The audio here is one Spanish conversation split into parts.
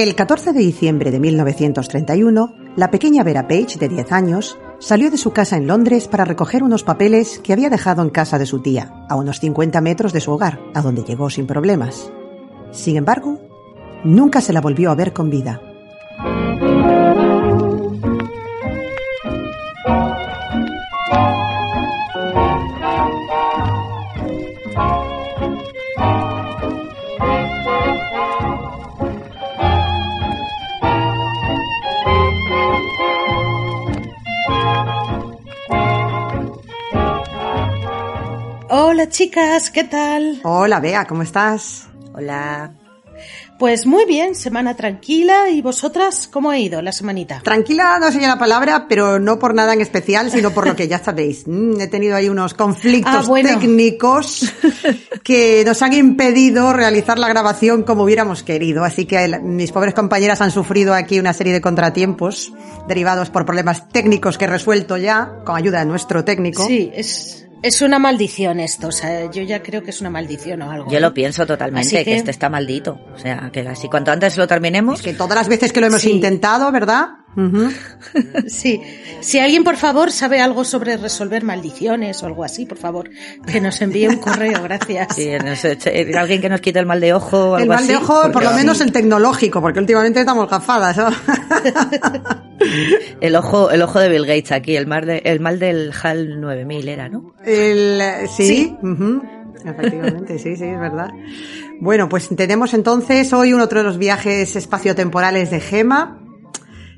El 14 de diciembre de 1931, la pequeña Vera Page, de 10 años, salió de su casa en Londres para recoger unos papeles que había dejado en casa de su tía, a unos 50 metros de su hogar, a donde llegó sin problemas. Sin embargo, nunca se la volvió a ver con vida. Chicas, ¿qué tal? Hola, Bea, ¿cómo estás? Hola. Pues muy bien, semana tranquila. ¿Y vosotras cómo ha ido la semanita? Tranquila no sería la palabra, pero no por nada en especial, sino por lo que ya sabéis. Mm, he tenido ahí unos conflictos Ah, bueno. técnicos que nos han impedido realizar la grabación como hubiéramos querido. Así que mis pobres compañeras han sufrido aquí una serie de contratiempos derivados por problemas técnicos que he resuelto ya, con ayuda de nuestro técnico. Sí, es, es una maldición esto. O sea, yo ya creo que es una maldición o algo. Yo lo pienso totalmente, que... que- este está maldito. O sea, que así cuanto antes lo terminemos. Es que todas las veces que lo hemos Sí. intentado, ¿verdad? Sí. Si alguien, por favor, sabe algo sobre resolver maldiciones o algo así, por favor, que nos envíe un correo, gracias. Sí, no sé, che- alguien que nos quite el mal de ojo o El algo mal de así, ojo, por lo menos sí. el tecnológico, porque últimamente estamos gafadas. ¿no? el ojo, el ojo de Bill Gates aquí, el mal, de- el mal del HAL 9000 era, ¿no? El, eh, sí, Sí. efectivamente, sí, sí, es verdad. Bueno, pues tenemos entonces hoy un otro de los viajes espaciotemporales de Gema.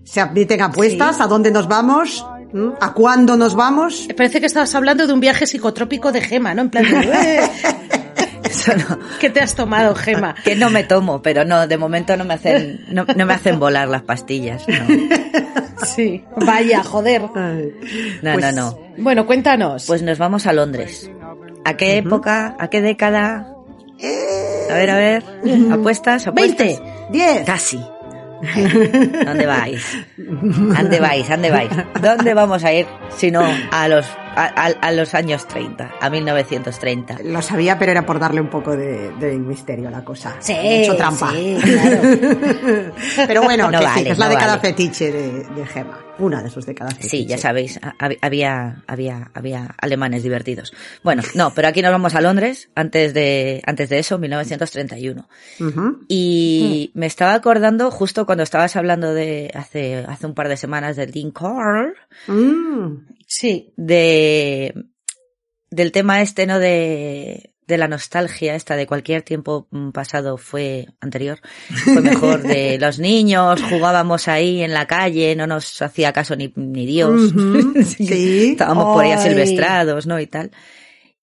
Se admiten apuestas, ¿a dónde nos vamos? ¿Mm? ¿A cuándo nos vamos? Parece que estabas hablando de un viaje psicotrópico de Gema, ¿no? En plan de, "Eh, Eso no. ¿qué te has tomado, Gema? Que no me tomo, pero no, de momento no me hacen, no, no me hacen volar las pastillas. No, Sí. Vaya, joder. Ay, no, Pues- no. no. Bueno, cuéntanos. Pues nos vamos a Londres. ¿A qué época? ¿A qué década? A ver, a ver. ¿Apuestas? ¿Apuestas? 20. Diez. Casi. ¿Dónde vais? ¿Dónde vais? ¿Dónde vais? ¿Dónde vamos a ir si no a los a, a, los años 30, a 1930. Lo sabía, pero era por darle un poco de, de misterio a la cosa. Sí, hecho trampa. Sí, claro. pero bueno, No que vale, sí, es la década vale. fetiche de, de Gemma. Una de sus décadas fetiche. Sí, ya sabéis, ha- había, había, había alemanes divertidos. Bueno, no, pero aquí nos vamos a Londres, antes de, antes de eso, 1931. Ujú. Y me estaba acordando justo cuando estabas hablando de hace, hace un par de semanas del Dean Carl, Mm. Sí. de, del tema este, ¿no? De, de la nostalgia esta de cualquier tiempo mm, pasado fue anterior, fue mejor de los niños, jugábamos ahí en la calle, no nos hacía caso ni, ni Dios. Sí. Estábamos por ahí Ay. asilvestrados, ¿no? Y tal.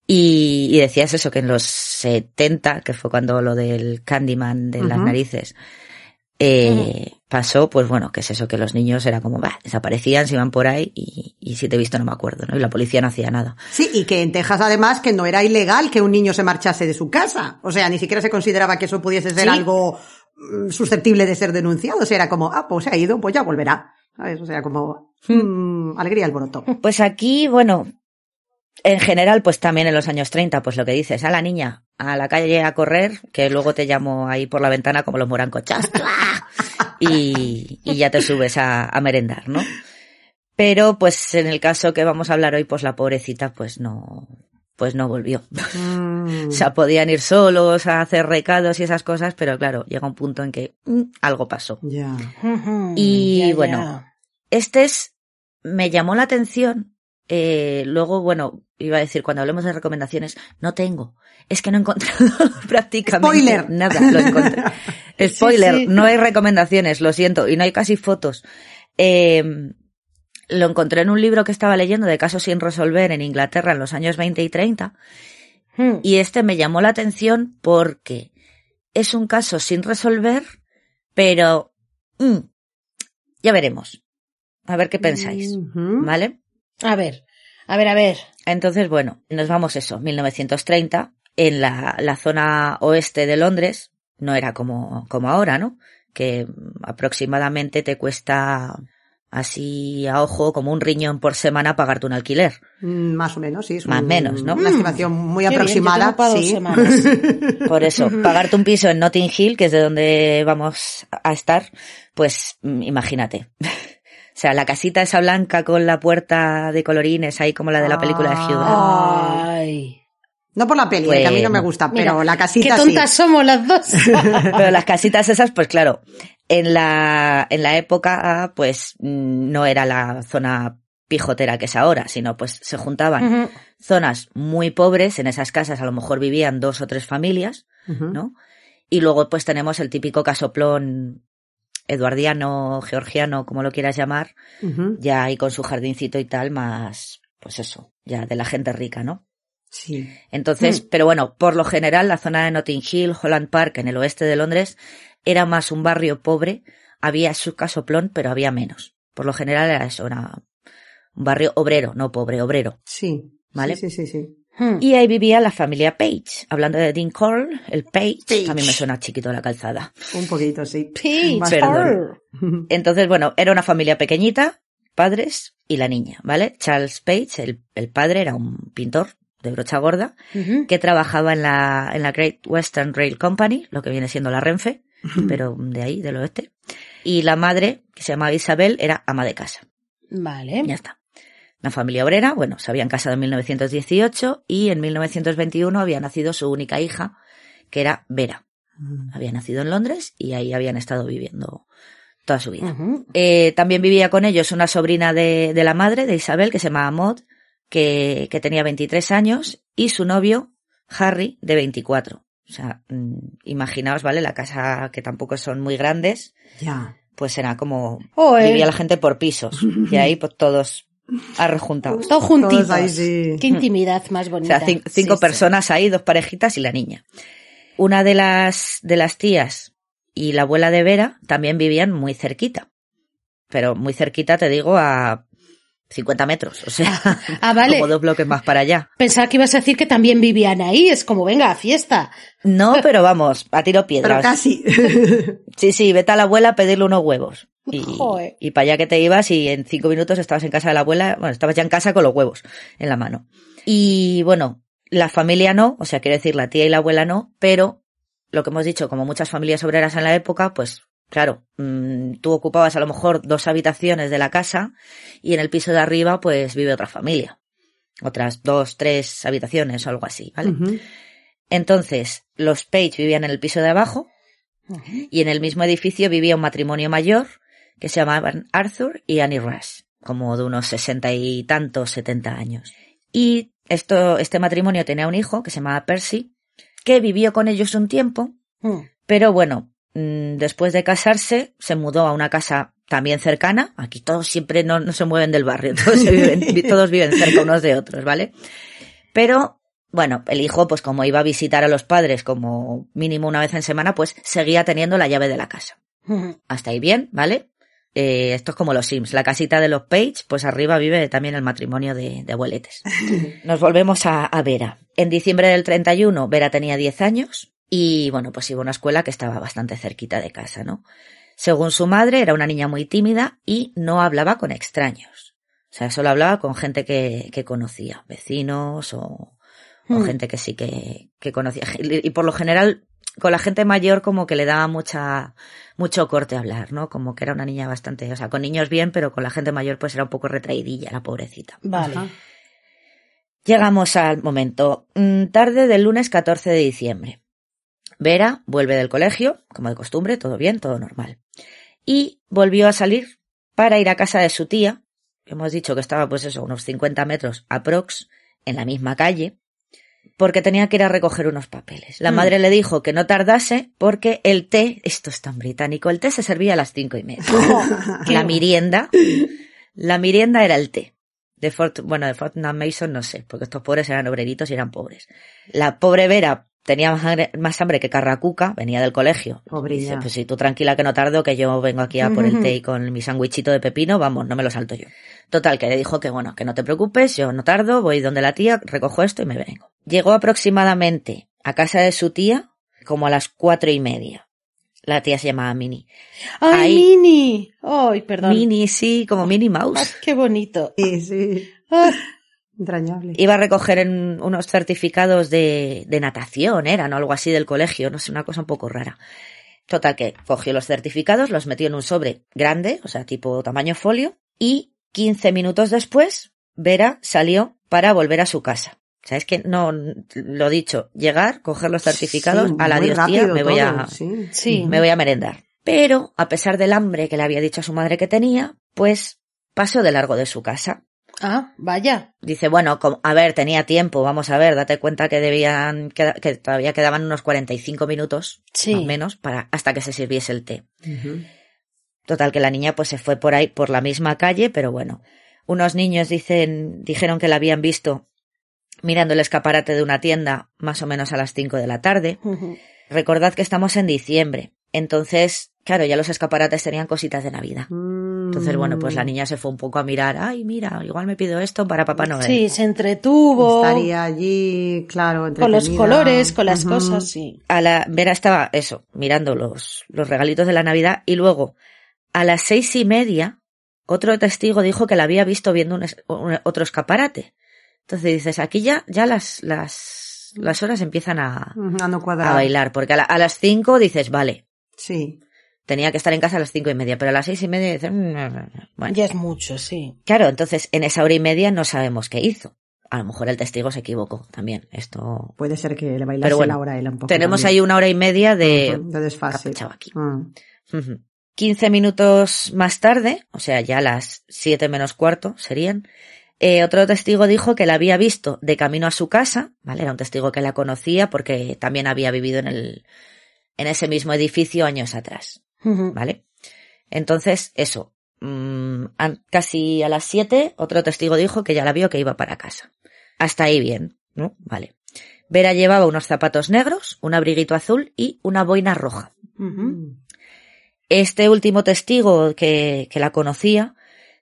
Y, y decías eso, que en los 70, que fue cuando lo del Candyman de las narices, eh, pasó, pues bueno, que es eso, que los niños era como, bah, desaparecían, se iban por ahí y, y si te he visto no me acuerdo, ¿no? Y la policía no hacía nada. Sí, y que en Texas además que no era ilegal que un niño se marchase de su casa. O sea, ni siquiera se consideraba que eso pudiese ser Sí. algo mm, susceptible de ser denunciado. O sea, era como, ah, pues se ha ido, pues ya volverá. ¿Sabes? O sea, como, mm, alegría alboroto. Pues aquí, bueno, en general, pues también en los años 30, pues lo que dices, a la niña, a la calle a correr, que luego te llamo ahí por la ventana como los morancos, ¡chastra! y, y ya te subes a, a merendar, ¿no? Pero, pues en el caso que vamos a hablar hoy, pues la pobrecita, pues no, pues no volvió. Mm. O sea, podían ir solos a hacer recados y esas cosas, pero claro, llega un punto en que mm, algo pasó. Y bueno, Este es, me llamó la atención. Eh, luego, bueno, iba a decir, cuando hablemos de recomendaciones, no tengo. Es que no he encontrado prácticamente Spoiler. nada. Lo encontré. Spoiler, sí. no hay recomendaciones, lo siento, y no hay casi fotos. Eh, lo encontré en un libro que estaba leyendo de casos sin resolver en Inglaterra en los años 20 y 30, Hmm. y este me llamó la atención porque es un caso sin resolver, pero mm, ya veremos. A ver qué pensáis. ¿vale? A ver, a ver, a ver. Entonces, bueno, nos vamos eso, 1930, en la, la zona oeste de Londres, no era como, como ahora, ¿no? Que mm, aproximadamente te cuesta así a ojo como un riñón por semana pagarte un alquiler. Mm, Más o menos, sí. Es Más o un- menos, ¿no? Una estimación muy Qué aproximada. sí. Por eso, pagarte un piso en Notting Hill, que es de donde vamos a estar, pues mm, imagínate. O sea, la casita esa blanca con la puerta de colorines ahí como la de la película de Hugh Grant. Ay. No por la peli, que a mí no me gusta, Mira, pero la Qué casita sí. tontas somos las dos. Pero las casitas esas, pues claro, en la, en la época, pues mm, no era la zona pijotera que es ahora, sino pues se juntaban zonas muy pobres, en esas casas a lo mejor vivían dos o tres familias. ¿no? Y luego pues tenemos el típico casoplón eduardiano, georgiano, como lo quieras llamar, ya ahí con su jardincito y tal, más, pues eso, ya de la gente rica, ¿no? Sí. Entonces, pero bueno, por lo general la zona de Notting Hill, Holland Park, en el oeste de Londres, era más un barrio pobre, había su casoplón, pero había menos. Por lo general era eso, era un barrio obrero, no pobre, obrero. Sí. Vale. Sí, sí, sí. sí. Hmm. Y ahí vivía la familia Page. Hablando de Dean Cole, el Page, Page. también me suena chiquito la calzada. Un poquito, sí. Bastante. Perdón. Entonces, bueno, era una familia pequeñita, padres y la niña, ¿vale? Charles Page, el, el padre, era un pintor de brocha gorda, que trabajaba en la, en la Great Western Rail Company, lo que viene siendo la Renfe, pero de ahí, del oeste. Y la madre, que se llamaba Isabel, era ama de casa. Vale. Ya está. Una familia obrera, bueno, se habían casado en 1918 y en 1921 había nacido su única hija, que era Vera. Había nacido en Londres y ahí habían estado viviendo toda su vida. Eh, también vivía con ellos una sobrina de, de la madre, de Isabel, que se llamaba Maud, que, que tenía 23 años, y su novio, Harry, de 24. O sea, mm, imaginaos, ¿vale? La casa, que tampoco son muy grandes, Ya. pues era como... Joder. Vivía la gente por pisos. Y ahí, pues todos arrejuntados. Todos juntitos. Todos ahí, sí. Qué intimidad más O bonita. sea, cin- cinco Sí, sí. personas ahí, dos parejitas y la niña. Una de las, de las tías y la abuela de Vera también vivían muy cerquita. Pero muy cerquita, te digo, a 50 metros. O sea, Ah, vale. como dos bloques más para allá. Pensaba que ibas a decir que también vivían ahí. Es como, venga, fiesta. No, pero vamos, a tiro Pero piedras. casi. Sí, sí, vete a la abuela a pedirle unos huevos. Y, Joder. y para allá que te ibas y en cinco minutos estabas en casa de la abuela, bueno, estabas ya en casa con los huevos en la mano. Y bueno, la familia no, o sea, quiero decir, la tía y la abuela no, pero lo que hemos dicho, como muchas familias obreras en la época, pues claro, mm, tú ocupabas a lo mejor dos habitaciones de la casa y en el piso de arriba pues vive otra familia. Otras dos, tres habitaciones o algo así, ¿vale? Entonces, los Page vivían en el piso de abajo y en el mismo edificio vivía un matrimonio mayor que se llamaban Arthur y Annie Rush, como de unos sesenta y tantos, setenta años. Y esto, este matrimonio tenía un hijo que se llamaba Percy, que vivió con ellos un tiempo, Mm. pero bueno, mm, después de casarse se mudó a una casa también cercana. Aquí todos siempre no, no se mueven del barrio, todos, se viven, vi- todos viven cerca unos de otros, ¿vale? Pero bueno, el hijo, pues como iba a visitar a los padres como mínimo una vez en semana, pues seguía teniendo la llave de la casa. Ujú. Hasta ahí bien, ¿vale? Eh, esto es como los Sims. La casita de los Page, pues arriba vive también el matrimonio de, de abueletes. Nos volvemos a, a Vera. En diciembre del 31, Vera tenía 10 años y, bueno, pues iba a una escuela que estaba bastante cerquita de casa, ¿no? Según su madre, era una niña muy tímida y no hablaba con extraños. O sea, solo hablaba con gente que, que conocía, vecinos o, o Mm. gente que sí que, que conocía. Y por lo general, con la gente mayor como que le daba mucha, mucho corte a hablar, ¿no? Como que era una niña bastante, o sea, con niños bien, pero con la gente mayor pues era un poco retraidilla, la pobrecita. Vale. Ajá. Llegamos al momento, mm, tarde del lunes 14 de diciembre. Vera vuelve del colegio, como de costumbre, todo bien, todo normal. Y volvió a salir para ir a casa de su tía, que hemos dicho que estaba pues eso, unos 50 metros aprox, en la misma calle, porque tenía que ir a recoger unos papeles. La Mm. madre le dijo que no tardase porque el té, esto es tan británico, el té se servía a las cinco y media. la merienda, la merienda era el té. De Fort, bueno, de Fortnum Mason no sé, porque estos pobres eran obreritos y eran pobres. La pobre Vera tenía más hambre, más hambre que Carracuca, venía del colegio. Pobrilla. Dice, pues si tú tranquila que no tardo, que yo vengo aquí a por el té y con mi sándwichito de pepino, vamos, no me lo salto yo. Total, que le dijo que bueno, que no te preocupes, yo no tardo, voy donde la tía, recojo esto y me vengo. Llegó aproximadamente a casa de su tía como a las cuatro y media. La tía se llamaba Minnie. ¡Ay, Ahí- Mini! ¡Ay, perdón! Minnie, sí, como Minnie ¡Ay, Mouse. qué bonito! Sí, sí. Entrañable. Iba a recoger en unos certificados de, de natación, eran o algo así del colegio, no sé, una cosa un poco rara. Total que cogió los certificados, los metió en un sobre grande, o sea, tipo tamaño folio, y 15 minutos después, Vera salió para volver a su casa. O sea, es que no, lo dicho, llegar, coger los certificados, Sí, a la Dios tía, me voy todo, a, sí. sí. me voy a merendar. Pero, a pesar del hambre que le había dicho a su madre que tenía, pues pasó de largo de su casa. Ah, vaya. Dice, bueno, a ver, tenía tiempo, vamos a ver, date cuenta que debían, queda- que todavía quedaban unos 45 minutos, Sí. más o menos, para, hasta que se sirviese el té. Total, que la niña pues se fue por ahí, por la misma calle, pero bueno. Unos niños dicen, dijeron que la habían visto mirando el escaparate de una tienda más o menos a las 5 de la tarde. Recordad que estamos en diciembre. Entonces, claro, ya los escaparates tenían cositas de Navidad. Entonces, bueno, pues la Mm. niña se fue un poco a mirar, ay, mira, igual me pido esto para Papá Noel. Sí, se entretuvo. Estaría allí, claro, Con los colores, con las cosas, sí. a la Vera estaba eso, mirando los, los regalitos de la Navidad y luego a las seis y media otro testigo dijo que la había visto viendo un, es- un- otro escaparate. Entonces dices, aquí ya, ya las, las, las horas empiezan a, a no cuadrar. a bailar, porque a, la- a las cinco dices, vale, Sí. Tenía que estar en casa a las cinco y media, pero a las seis y media dices, "Mm, no, no, no". bueno. Ya es mucho, sí. Claro, entonces en esa hora y media no sabemos qué hizo. A lo mejor el testigo se equivocó también. Esto. Puede ser que le bailase Pero bueno, la hora a él un poco. Tenemos también. ahí una hora y media de. Ujú, de desfase. Aquí. 15 minutos más tarde, o sea, ya las 7 menos cuarto serían, eh, otro testigo dijo que la había visto de camino a su casa, ¿vale? Era un testigo que la conocía porque también había vivido en el, en ese mismo edificio años atrás, ¿vale? Entonces, eso, mm, an- casi a las 7, otro testigo dijo que ya la vio que iba para casa. Hasta ahí bien, ¿no? Vale. Vera llevaba unos zapatos negros, un abriguito azul y una boina roja. Este último testigo que, que la conocía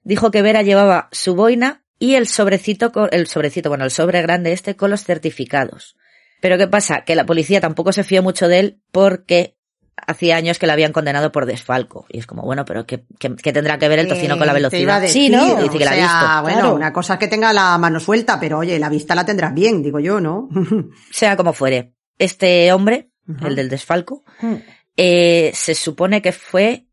dijo que Vera llevaba su boina y el sobrecito, con- el sobrecito, bueno, el sobre grande este con los certificados. Pero ¿qué pasa? Que la policía tampoco se fió mucho de él porque hacía años que la habían condenado por desfalco. Y es como, bueno, pero ¿qué, qué- qué tendrá que ver el tocino Eh, con la velocidad? decir, Sí, ¿no? Dice que la ha visto. Bueno, Claro. una cosa es que tenga la mano suelta, pero oye, la vista la tendrás bien, digo yo, ¿no? Sea como fuere. Este hombre, el del desfalco, Mm. eh, se supone que fue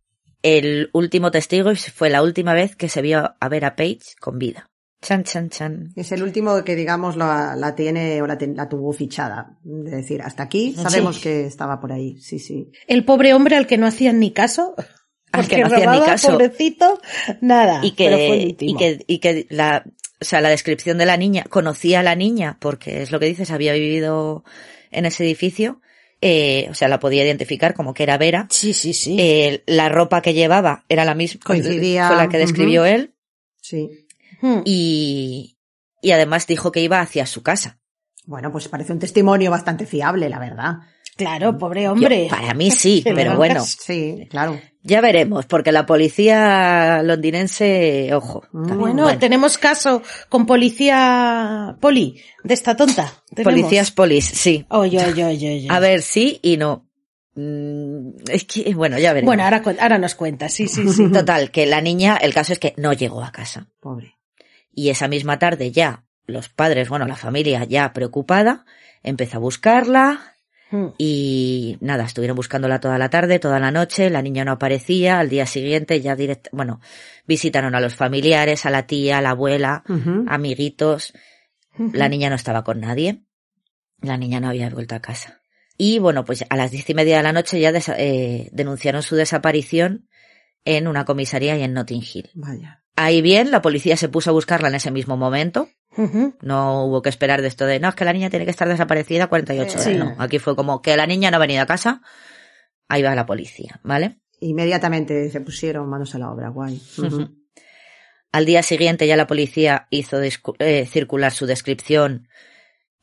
el último testigo y fue la última vez que se vio a ver a Page con vida. Chan, chan, chan. Es el último que, digamos, la, la tiene o la, ten- la tuvo fichada. Es decir, hasta aquí sabemos Sí. que estaba por ahí. Sí, sí. El pobre hombre al que no hacían ni caso. Al que no hacían ni caso. Pobrecito, nada. y pero fue el que, último. y que, y que la, o sea, la descripción de la niña, conocía a la niña, porque es lo que dices, había vivido en ese edificio, eh, o sea, la podía identificar como que era Vera. Sí, sí, sí. Eh, la ropa que llevaba era la misma, Coincidía, fue la que describió él, Sí. Mm. y, y además dijo que iba hacia su casa. Bueno, pues parece un testimonio bastante fiable, la verdad. Claro, pobre hombre. Yo- para mí sí, pero bueno, Sí, claro. ya veremos, porque la policía londinense, ojo. Mm. también, Bueno, tenemos caso con policía poli de esta tonta. Tenemos. policías polis, sí. Oye, oye, oye, oye. A ver, sí y no. Mm, Es que, bueno, ya veremos. Bueno, ahora, ahora nos cuenta, sí, sí, sí. Total, que la niña, el caso es que no llegó a casa. Pobre. Y esa misma tarde ya, los padres, bueno, la familia ya preocupada, empezó a buscarla Mm. y nada, estuvieron buscándola toda la tarde, toda la noche, la niña no aparecía, al día siguiente ya directo, bueno, visitaron a los familiares, a la tía, a la abuela, amiguitos, la niña no estaba con nadie, la niña no había vuelto a casa. Y bueno, pues a las diez y media de la noche ya eh, denunciaron su desaparición en una comisaría y en Notting Hill. Vaya. Ahí bien, la policía se puso a buscarla en ese mismo momento. No hubo que esperar de esto de, no, es que la niña tiene que estar desaparecida 48 horas. Sí. No, aquí fue como que la niña no ha venido a casa, ahí va la policía, ¿vale? Inmediatamente se pusieron manos a la obra, guay. Al día siguiente ya la policía hizo eh, circular su descripción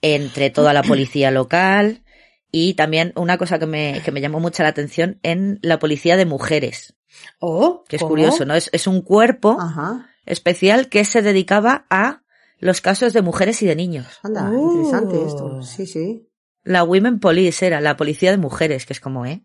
entre toda la policía local y también una cosa que me, que me llamó mucho la atención en la policía de mujeres, Oh, que es ¿cómo? curioso, ¿no? Es, es un cuerpo Ajá. especial que se dedicaba a los casos de mujeres y de niños. Anda, Oh. interesante esto. Sí, sí. La Women Police era la policía de mujeres, que es como, ¿eh?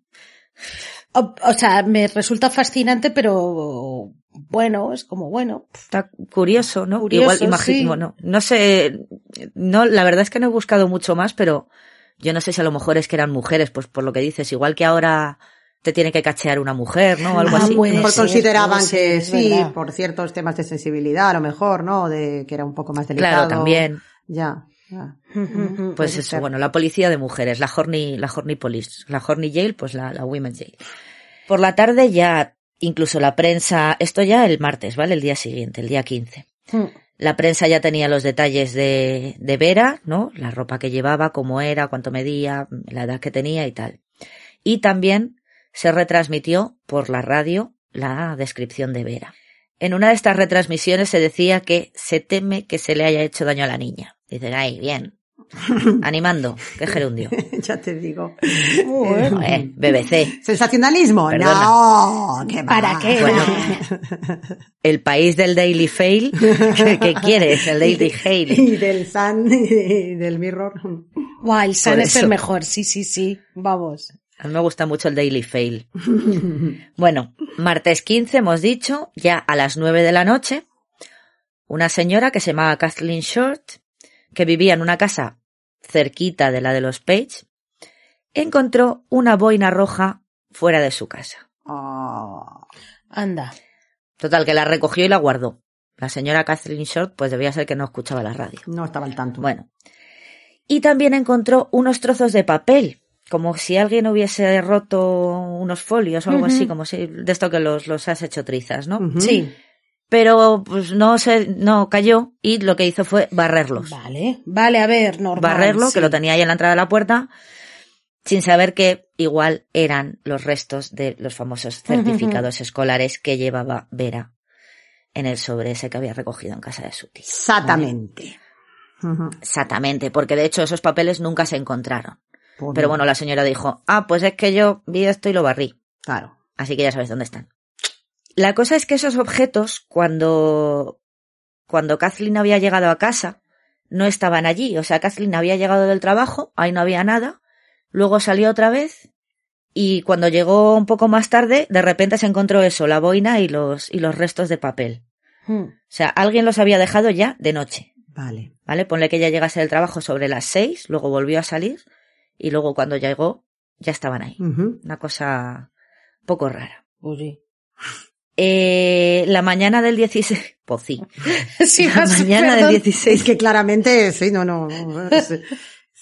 O, o sea, me resulta fascinante, pero bueno, es como bueno. Está curioso, ¿no? Curioso, Igual, imagino, sí. bueno, no sé, no, la verdad es que no he buscado mucho más, pero yo no sé si a lo mejor es que eran mujeres, pues por lo que dices, igual que ahora te tiene que cachear una mujer, ¿no? O algo Ah, así. mejor ser, consideraban que sí, verdad. por ciertos temas de sensibilidad, a lo mejor, ¿no? De que era un poco más delicado. Claro, también. Ya, ya. Pues eso, ser. bueno, la policía de mujeres, la Horny, la Horny Police, la Horny Jail, pues la, la Women's Jail. Por la tarde ya, incluso la prensa, esto ya el martes, ¿vale? El día siguiente, el día 15. La prensa ya tenía los detalles de, de Vera, ¿no? La ropa que llevaba, cómo era, cuánto medía, la edad que tenía y tal. Y también se retransmitió por la radio la descripción de Vera. En una de estas retransmisiones se decía que se teme que se le haya hecho daño a la niña. Dicen, ay, bien. Animando, qué gerundio. ya te digo. Bueno. Eh, BBC. ¿Sensacionalismo? Perdona. No, ¿qué ¿Para qué? Bueno, el país del Daily Fail. ¿Qué, quieres? El Daily Fail. Y del Sun y del Mirror. Guay, el Sun es el mejor, sí, sí, sí. Vamos. A mí me gusta mucho el Daily Fail. Bueno, martes 15 hemos dicho, ya a las 9 de la noche, una señora que se llamaba Kathleen Short, que vivía en una casa cerquita de la de los Page, encontró una boina roja fuera de su casa. Oh, Anda. Total, que la recogió y la guardó. La señora Kathleen Short, pues debía ser que no escuchaba la radio. no estaba al tanto. Bueno. Y también encontró unos trozos de papel, como si alguien hubiese roto unos folios o algo así, como si de esto que los, los has hecho trizas, ¿no? Sí. Pero pues no se, no cayó y lo que hizo fue barrerlos. Vale. Vale, a ver, normal. Barrerlo, sí. que lo tenía ahí en la entrada de la puerta, sin saber que igual eran los restos de los famosos certificados escolares que llevaba Vera en el sobre ese que había recogido en casa de su tía. Exactamente. Exactamente, porque de hecho esos papeles nunca se encontraron. Pues Pero no, bueno, la señora dijo, ah, pues es que yo vi esto y lo barrí. Claro. Así que ya sabes dónde están. La cosa es que esos objetos, cuando, cuando Kathleen había llegado a casa, no estaban allí. O sea, Kathleen había llegado del trabajo, ahí no había nada, luego salió otra vez Y cuando llegó un poco más tarde, de repente se encontró eso, la boina y los, y los restos de papel. Hmm. O sea, alguien los había dejado ya de noche. Vale. ¿Vale? Ponle que ya llegase del trabajo sobre las seis, luego volvió a salir y luego cuando llegó ya estaban ahí. Una cosa poco rara. Pues sí. Eh, la mañana del 16, pues sí, Sí, la mañana del perdón. 16 Es que claramente, sí, no, no. no, es-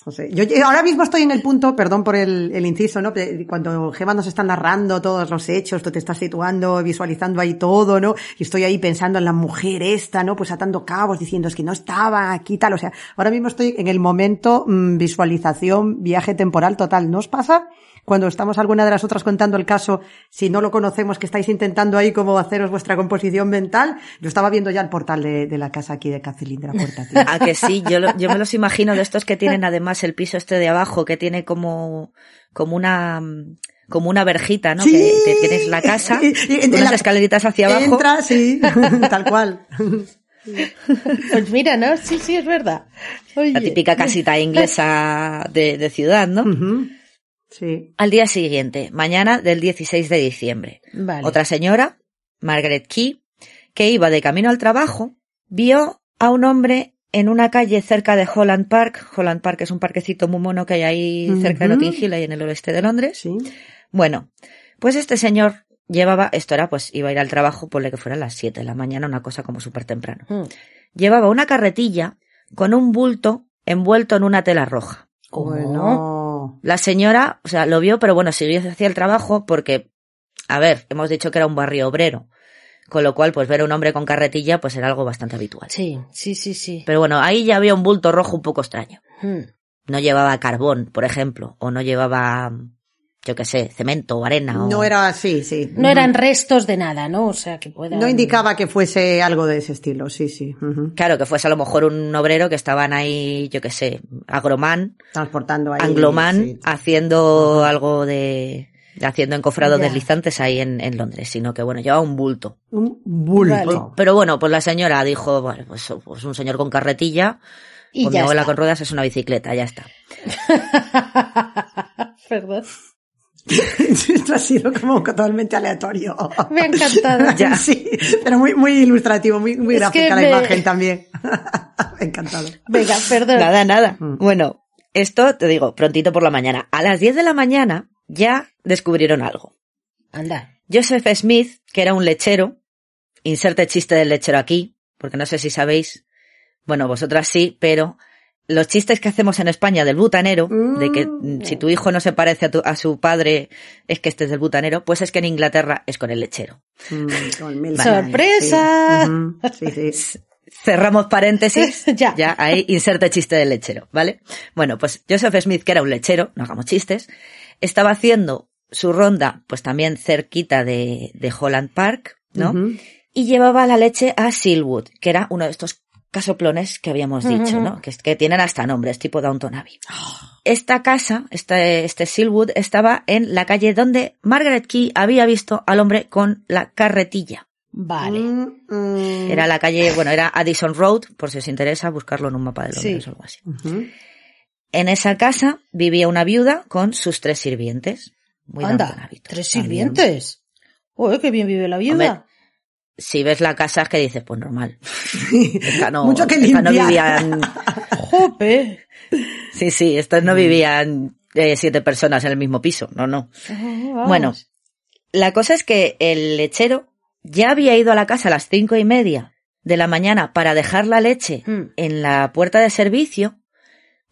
no sé. Yo ahora mismo estoy en el punto, perdón por el, el inciso, ¿no? Cuando Gema nos está narrando todos los hechos, tú te estás situando, visualizando ahí todo, ¿no? Y estoy ahí pensando en la mujer esta, ¿no? Pues atando cabos, diciendo es que no estaba aquí, tal. O sea, ahora mismo estoy en el momento mm, visualización, viaje temporal total. ¿No os pasa? Cuando estamos alguna de las otras contando el caso, si no lo conocemos, que estáis intentando ahí como haceros vuestra composición mental, yo estaba viendo ya el portal de, de la casa aquí de Cacelín de la Puerta. tío. A que sí, yo, lo- yo me los imagino de estos que tienen además el piso este de abajo, que tiene como, como una, como una verjita, ¿no? Sí. Que, que tienes la casa, Y- y- unas la- escaleritas hacia abajo. Entra, sí, tal cual. Pues mira, ¿no? Sí, sí, es verdad. Oye. La típica casita inglesa de, de ciudad, ¿no? Sí. Al día siguiente, mañana del 16 de diciembre, Vale. otra señora, Margaret Key, que iba de camino al trabajo, vio a un hombre en una calle cerca de Holland Park. Holland Park es un parquecito muy mono que hay ahí cerca de. Notting Hill, ahí en el oeste de Londres. Sí. Bueno, pues este señor llevaba, esto era pues iba a ir al trabajo, ponle que fuera a las 7 de la mañana, una cosa como súper temprano. Hmm. Llevaba una carretilla con un bulto envuelto en una tela roja. Bueno. La señora, o sea, lo vio, pero bueno, siguió hacia el trabajo porque, a ver, hemos dicho que era un barrio obrero. Con lo cual, pues ver a un hombre con carretilla, pues era algo bastante habitual. Sí, sí, sí, sí. Pero bueno, ahí ya había un bulto rojo un poco extraño. Hmm. No llevaba carbón, por ejemplo, o no llevaba, yo qué sé, cemento o arena. o- No era así, sí. No eran restos de nada, ¿no? O sea, que puedan... No indicaba que fuese algo de ese estilo, sí, sí. Claro, que fuese a lo mejor un obrero que estaban ahí, yo qué sé, agromán, Transportando ahí. anglomán, sí. haciendo algo de, haciendo encofrados deslizantes ahí en, en Londres, sino que bueno, llevaba un bulto. Un bulto. Vale. Pero bueno, pues la señora dijo, bueno, pues, pues un señor con carretilla, Y pues mi abuela está. con ruedas es una bicicleta, ya está. Perdón. Esto ha sido como totalmente aleatorio. Me ha encantado. Ya. Sí, pero muy, muy ilustrativo, muy, muy Es gráfica que la me- imagen también. Me ha encantado. Venga, perdón. Nada, nada. Mm. Bueno, esto te digo, prontito por la mañana. A las 10 de la mañana ya descubrieron algo. Anda. Joseph Smith, que era un lechero, inserte chiste del lechero aquí, porque no sé si sabéis, bueno, vosotras sí, pero los chistes que hacemos en España del butanero, de que mm, si tu hijo no se parece a, tu- a su padre, es que este es del butanero, pues es que en Inglaterra es con el lechero. Mm, con mil ¡Sorpresa! Sí, Ujú, sí, sí. Cerramos paréntesis. Ya. Ya, ahí inserte chiste del lechero, ¿vale? Bueno, pues Joseph Smith, que era un lechero, no hagamos chistes, estaba haciendo su ronda, pues también cerquita de, de Holland Park, ¿no? Y llevaba la leche a Silwood, que era uno de estos casoplones que habíamos dicho, ¿no? Que, que tienen hasta nombres, tipo Downton Abbey. Esta casa, este, este Silwood, estaba en la calle donde Margaret Key había visto al hombre con la carretilla. Vale. Mm, mm. Era la calle, bueno, era Addison Road, por si os interesa buscarlo en un mapa de Londres Sí. o algo así. En esa casa vivía una viuda con sus tres sirvientes. Muy Anda, Abbey, tres también. sirvientes. Uy, qué bien vive la viuda. Hombre, Si ves la casa es que dices, pues normal. Esta no, Mucho que esta no limpiar. vivían, Jope. sí, sí, estos no vivían eh, siete personas en el mismo piso, no, no. Vamos. Bueno, la cosa es que el lechero ya había ido a la casa a las cinco y media de la mañana para dejar la leche Mm. en la puerta de servicio,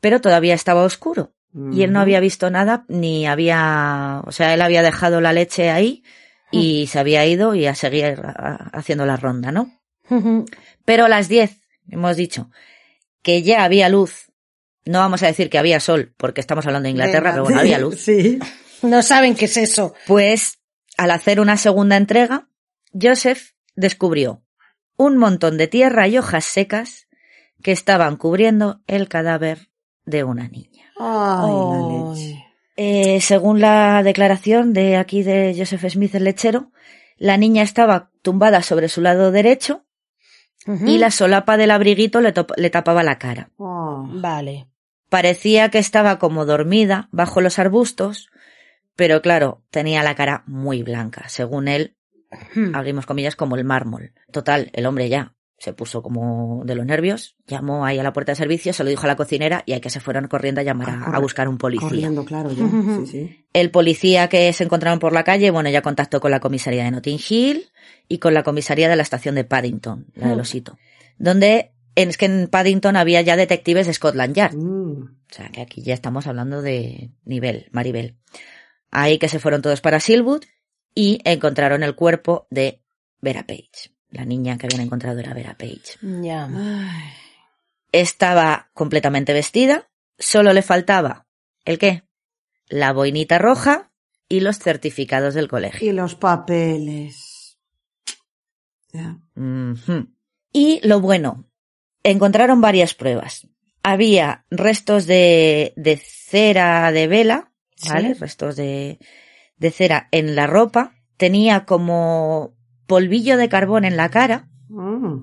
pero todavía estaba oscuro. Y él no Ujú. había visto nada, ni había, o sea, él había dejado la leche ahí y se había ido y a seguir haciendo la ronda, ¿no? Pero a las 10, hemos dicho, que ya había luz. No vamos a decir que había sol, porque estamos hablando de Inglaterra, Venga, pero bueno, había luz. Sí. No saben qué es eso. Pues, al hacer una segunda entrega, Joseph descubrió un montón de tierra y hojas secas que estaban cubriendo el cadáver de una niña. Ay, la Ay. leche. Eh, según la declaración de aquí de Joseph Smith, el lechero, la niña estaba tumbada sobre su lado derecho y la solapa del abriguito le, le tapaba la cara. Oh. Vale. Parecía que estaba como dormida bajo los arbustos, pero claro, tenía la cara muy blanca. Según él, Hmm. abrimos comillas, como el mármol. Total, el hombre ya se puso como de los nervios, llamó ahí a la puerta de servicio, se lo dijo a la cocinera y hay que se fueron corriendo a llamar A a, correr- a buscar un policía. Corriendo, claro, ya. Sí, sí. El policía que se encontraron por la calle, bueno, ya contactó con la comisaría de Notting Hill y con la comisaría de la estación de Paddington, la del Mm. Osito, donde es que en Paddington había ya detectives de Scotland Yard. Mm. O sea, que aquí ya estamos hablando de nivel, Maribel. Ahí que se fueron todos para Silwood y encontraron el cuerpo de Vera Page. La niña que habían encontrado era Vera Page. Ya. Estaba completamente vestida, solo le faltaba ¿el qué? La boinita roja y los certificados del colegio. Y los papeles. Ya. Ujú. Y lo bueno, encontraron varias pruebas. Había restos de, de cera de vela, ¿vale? Sí. Restos de, de cera en la ropa. Tenía como polvillo de carbón en la cara. Mm.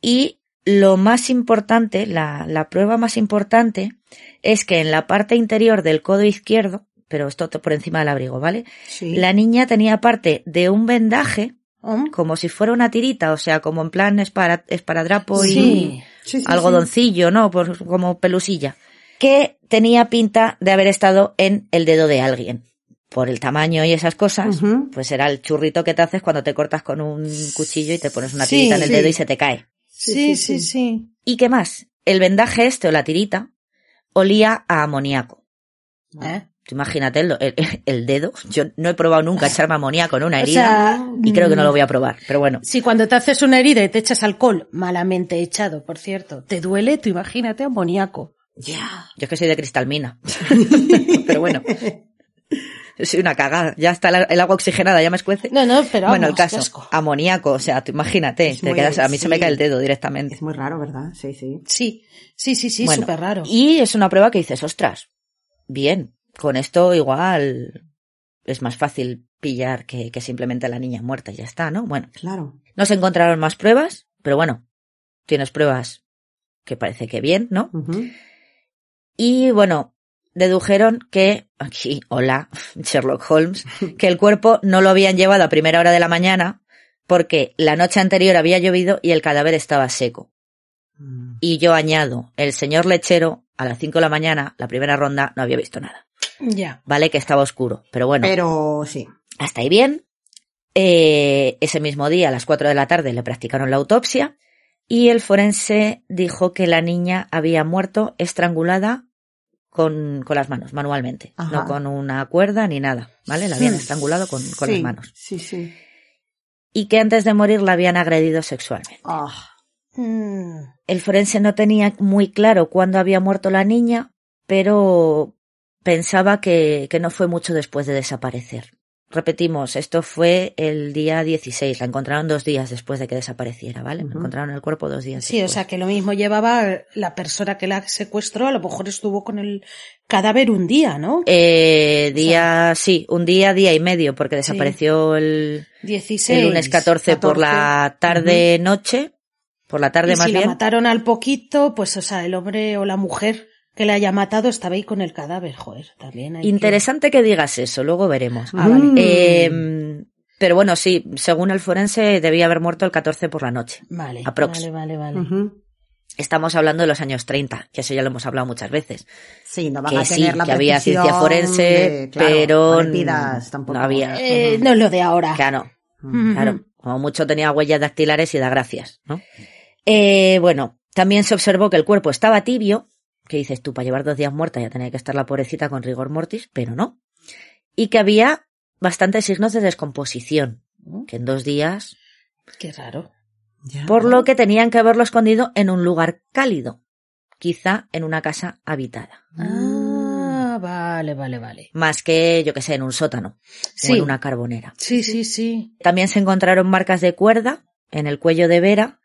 Y lo más importante, la, la prueba más importante, es que en la parte interior del codo izquierdo, pero esto por encima del abrigo, ¿vale? Sí. La niña tenía parte de un vendaje Oh, como si fuera una tirita, o sea, como en plan espara- esparadrapo y Sí. Sí, sí, algodoncillo, ¿no? Por, como pelusilla. Que tenía pinta de haber estado en el dedo de alguien. Por el tamaño y esas cosas, pues era el churrito que te haces cuando te cortas con un cuchillo y te pones una Sí, tirita en el sí. dedo y se te cae. Sí, sí, sí. ¿Y qué más? El vendaje este o la tirita olía a amoníaco. ¿Eh? Tú Imagínate el, el- el dedo. Yo no he probado nunca echarme amoníaco en una O herida sea, y creo que no mm, lo voy a probar, pero bueno. Si cuando te haces una herida y te echas alcohol, malamente echado, por cierto, te duele, tú imagínate amoníaco. Ya. Yo es que soy de cristalmina. Pero bueno. Soy una cagada. Ya está el, agua oxigenada, ya me escuece. No, no, pero bueno, el vamos, caso. asco. Amoníaco, o sea, tú imagínate. Es te muy- quedas, a mí se me cae el dedo directamente. Es muy raro, ¿verdad? Sí, sí. Sí, sí, sí, sí, Bueno, súper raro. Y es una prueba que dices, ostras, bien, con esto igual es más fácil pillar que, que simplemente a la niña muerta y ya está, ¿no? Bueno, Claro. no se encontraron más pruebas, pero bueno, tienes pruebas que parece que bien, ¿no? Ujú. Y bueno, dedujeron que, aquí, hola, Sherlock Holmes, que el cuerpo no lo habían llevado a primera hora de la mañana porque la noche anterior había llovido y el cadáver estaba seco. Mm. Y yo añado, el señor lechero a las 5 de la mañana, la primera ronda, no había visto nada. Ya. Vale que estaba oscuro, pero bueno, Pero sí. hasta ahí bien. Eh, ese mismo día, a las 4 de la tarde, le practicaron la autopsia y el forense dijo que la niña había muerto estrangulada con, con las manos, manualmente. Ajá. No con una cuerda ni nada, ¿vale? La habían estrangulado con, con Sí, las manos. Sí, sí. Y que antes de morir la habían agredido sexualmente. Ah. Mm, El forense no tenía muy claro cuándo había muerto la niña, pero pensaba que, que no fue mucho después de desaparecer. Repetimos, esto fue el día 16, la encontraron dos días después de que desapareciera, ¿vale? Ujú. Encontraron el cuerpo dos días Sí, o sea que lo mismo llevaba la persona que la secuestró, a lo mejor estuvo con el cadáver un día, ¿no? Eh, día, sí, un día, día y medio, porque desapareció el, 16. el lunes 14, por 14. la tarde, noche, por la tarde y más si la bien. mataron al poquito, pues o sea, el hombre o la mujer que la haya matado estaba ahí con el cadáver, joder, también hay Interesante que digas eso, luego veremos. Ah, vale. Mm. Eh, pero bueno, sí, según el forense debía haber muerto el 14 por la noche. Vale, aprox. vale, vale, vale. Estamos hablando de los años 30, que eso ya lo hemos hablado muchas veces. Sí, no van Que a sí, tener la que había ciencia forense, de- claro, pero tampoco. no había. Eh, no es lo de ahora. Claro, claro. Como mucho tenía huellas dactilares y da gracias, ¿no? Eh, bueno, también se observó que el cuerpo estaba tibio, que dices tú, para llevar dos días muerta ya tenía que estar la pobrecita con rigor mortis, pero no. Y que había bastantes signos de descomposición, que en dos días, Qué raro. Ya. por lo que tenían que haberlo escondido en un lugar cálido, quizá en una casa habitada, Ah, vale, vale, vale. más que, yo que sé, en un sótano o Sí. en una carbonera. Sí, sí, sí. También se encontraron marcas de cuerda en el cuello de Vera,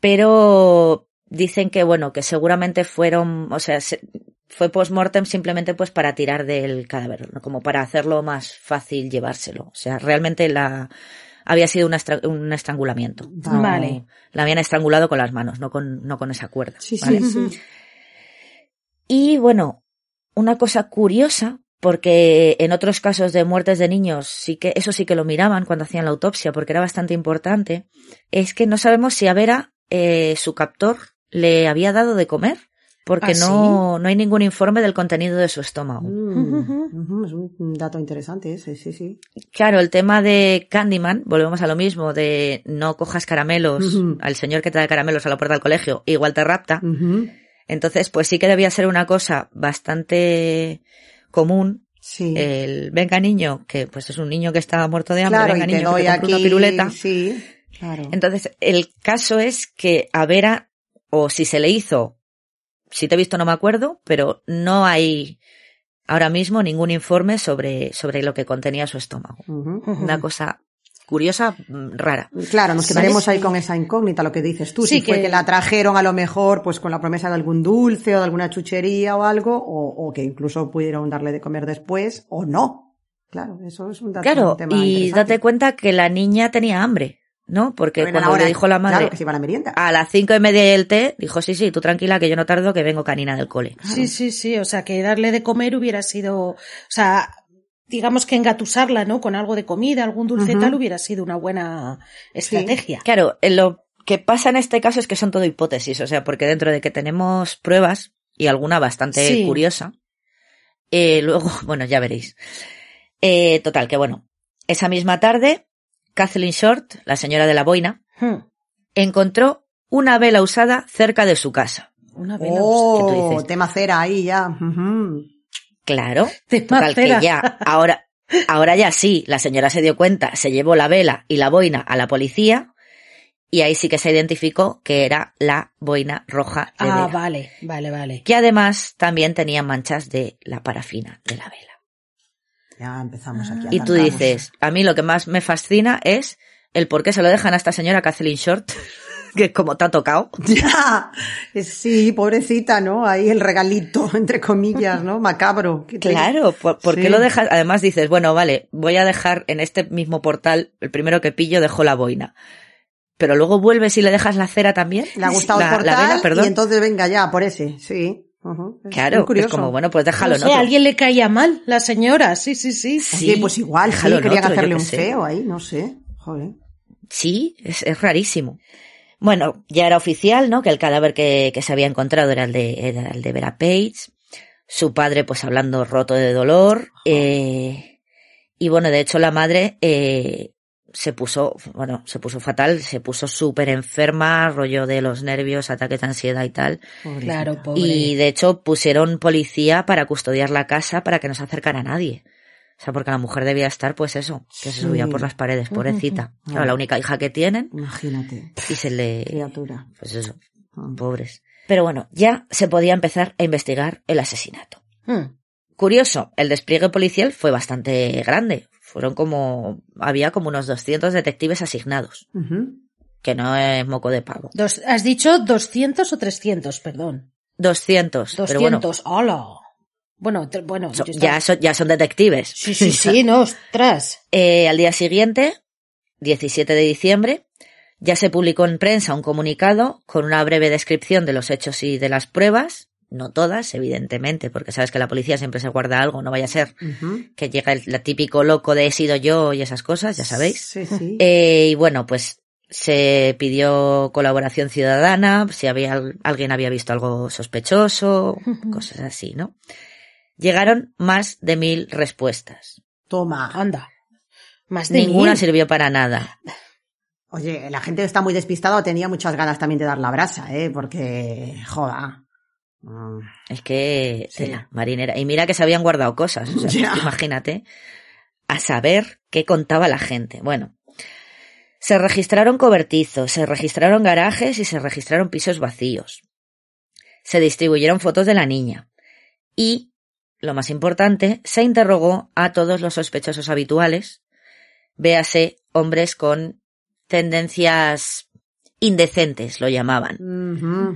pero dicen que bueno, que seguramente fueron, o sea, se- fue post-mortem simplemente pues para tirar del cadáver, ¿no? como para hacerlo más fácil llevárselo. O sea, realmente la había sido un, estra- un estrangulamiento. No- Vale. La habían estrangulado con las manos, no con, no con esa cuerda. Sí, sí. Y bueno, una cosa curiosa, porque en otros casos de muertes de niños sí que eso sí que lo miraban cuando hacían la autopsia porque era bastante importante es que no sabemos si a Vera eh, su captor le había dado de comer porque ¿Ah, no, no hay ningún informe del contenido de su estómago. Mm, es un dato interesante ese, sí, sí. Claro, el tema de Candyman, volvemos a lo mismo, de no cojas caramelos al señor que te da caramelos a la puerta del colegio, igual te rapta. Entonces, pues sí que debía ser una cosa bastante común. Sí. El venga niño, que pues es un niño que está muerto de hambre, claro, venga y niño, que te aquí, una piruleta. Sí, claro. Entonces, el caso es que a Vera, o si se le hizo, si te he visto no me acuerdo, pero no hay ahora mismo ningún informe sobre, sobre lo que contenía su estómago. Una cosa curiosa, mm, rara. Claro, nos quedaremos ahí con esa incógnita, lo que dices tú. Sí, si fue que- que la trajeron a lo mejor pues con la promesa de algún dulce o de alguna chuchería o algo, o, o que incluso pudieron darle de comer después, o no. Claro, eso es un dato. Claro, un tema y date cuenta que la niña tenía hambre, ¿no? Porque cuando le dijo la madre Claro, que se iba a la merienda. a las cinco y media y el té, dijo, sí, sí, tú tranquila que yo no tardo que vengo canina del cole. Sí, sí, sí. O sea, que darle de comer hubiera sido, o sea, digamos que engatusarla, ¿no? Con algo de comida, algún dulce tal, hubiera sido una buena estrategia. Claro, eh, lo que pasa en este caso es que son todo hipótesis, o sea, porque dentro de que tenemos pruebas y alguna bastante Sí. curiosa, eh, luego, bueno, ya veréis. Eh, total, que bueno, esa misma tarde, Kathleen Short, la señora de la boina, Hmm. encontró una vela usada cerca de su casa. Una vela Oh, ¿qué tú dices? tema cera ahí ya. Claro, total que ya, ahora, ahora ya sí, la señora se dio cuenta, se llevó la vela y la boina a la policía y ahí sí que se identificó que era la boina roja de Ah, vale, vale, vale. que además también tenía manchas de la parafina de la vela. Ya empezamos aquí. a Y tú dices, a mí lo que más me fascina es el por qué se lo dejan a esta señora Kathleen Short, que como te ha tocado. Ya, sí, pobrecita, ¿no? Ahí el regalito, entre comillas, ¿no? Macabro. ¿Qué te- Claro, ¿por, por qué lo dejas? Además dices, bueno, vale, voy a dejar en este mismo portal, el primero que pillo dejo la boina. Pero luego vuelves y le dejas la cera también. Le ha gustado la, el portal la vela, perdón. y entonces venga ya, por ese, sí. Es Claro, es como, bueno, pues déjalo, No sé, ¿no? a alguien le caía mal, la señora, sí, sí, sí. Sí, Oye, pues igual, sí, déjalo en querían otro, hacerle un sé. feo ahí, no sé. Joder. Sí, es, es rarísimo. Bueno, ya era oficial, ¿no? Que el cadáver que, que se había encontrado era el de, era el de Vera Page. Su padre, pues hablando roto de dolor. Eh, y bueno, de hecho la madre, eh, se puso, bueno, se puso fatal, se puso súper enferma, rollo de los nervios, ataques de ansiedad y tal. pobrecita. Claro, pobre. Y de hecho pusieron policía para custodiar la casa para que no se acercara a nadie. O sea, porque la mujer debía estar, pues eso, que se subía por las paredes, pobrecita. Claro, la única hija que tienen Imagínate, y se le, criatura. pues eso, Ah. pobres. Pero bueno, ya se podía empezar a investigar el asesinato. Hmm. Curioso, el despliegue policial fue bastante grande. Fueron como, había como unos 200 detectives asignados, que no es moco de pavo. Dos- ¿Has dicho 200 o 300? Perdón. 200, pero bueno, 200. ¡Hala! Bueno, tre- bueno, so- estaba- ya, son, ya son detectives. Sí, sí, sí, no, ostras. Eh, al día siguiente, 17 de diciembre, ya se publicó en prensa un comunicado con una breve descripción de los hechos y de las pruebas. No todas, evidentemente, porque sabes que la policía siempre se guarda algo, no vaya a ser que llega el, típico loco de he sido yo y esas cosas, ya sabéis. Sí, sí. Eh, y bueno, pues se pidió colaboración ciudadana, si había al- alguien había visto algo sospechoso, cosas así, ¿no? Llegaron más de mil respuestas. Toma. Anda. Más de Ninguna mil. sirvió para nada. Oye, la gente que está muy despistada tenía muchas ganas también de dar la brasa, ¿eh? Porque, joda. Mm. Es que, Sí. tela, marinera. Y mira que se habían guardado cosas. O sea, imagínate a saber qué contaba la gente. Bueno, se registraron cobertizos, se registraron garajes y se registraron pisos vacíos. Se distribuyeron fotos de la niña. Y, lo más importante, se interrogó a todos los sospechosos habituales. Véase hombres con tendencias indecentes, lo llamaban.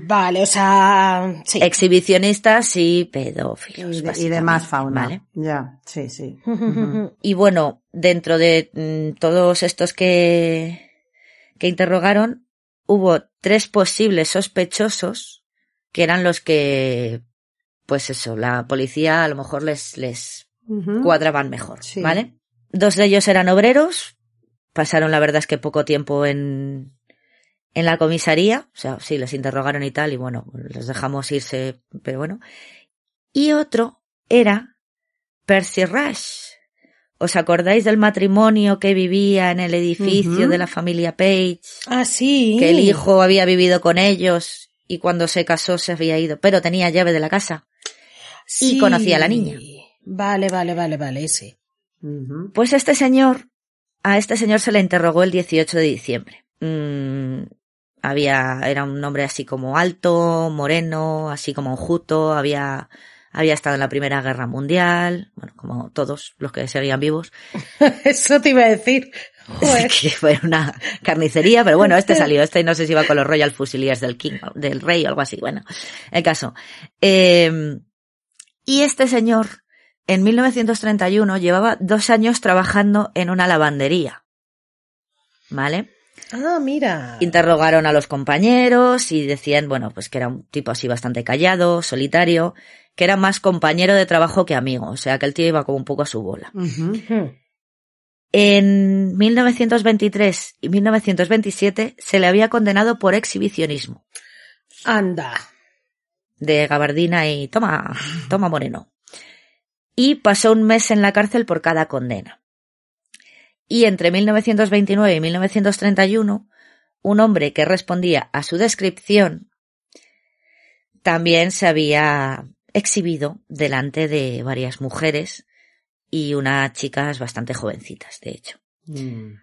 Vale, o sea, sí. exhibicionistas y pedófilos. Y, de, y demás fauna. ¿vale? Ya, sí, sí. Y bueno, dentro de mm, todos estos que, que interrogaron, hubo tres posibles sospechosos que eran los que, pues eso, la policía a lo mejor les, les cuadraban mejor, Sí. ¿vale? Dos de ellos eran obreros, pasaron la verdad es que poco tiempo en, en la comisaría, o sea, sí, les interrogaron y tal, y bueno, les dejamos irse, pero bueno. Y otro era Percy Rush. ¿Os acordáis del matrimonio que vivía en el edificio de la familia Page? Ah, sí. Que el hijo había vivido con ellos y cuando se casó se había ido, pero tenía llave de la casa. y conocía a la niña. Vale, vale, vale, vale, ese. Pues este señor, a este señor se le interrogó el 18 de diciembre. Mm, había, era un hombre así como alto, moreno, así como enjuto, había, había estado en la Primera Guerra Mundial, bueno, como todos los que seguían vivos, Eso te iba a decir. Joder. que fue una carnicería, pero bueno, este salió, este no sé si iba con los Royal Fusiliers del King, del Rey o algo así, bueno, el caso. Eh, y este señor, en 1931, llevaba dos años trabajando en una lavandería. ¿Vale? Ah, mira. Interrogaron a los compañeros y decían, bueno, pues que era un tipo así bastante callado, solitario, que era más compañero de trabajo que amigo, o sea que el tío iba como un poco a su bola. En 1923 y 1927 se le había condenado por exhibicionismo Anda. de gabardina y toma, toma moreno. Y pasó un mes en la cárcel por cada condena. Y entre 1929 y 1931, un hombre que respondía a su descripción también se había exhibido delante de varias mujeres y unas chicas bastante jovencitas, de hecho. Mm.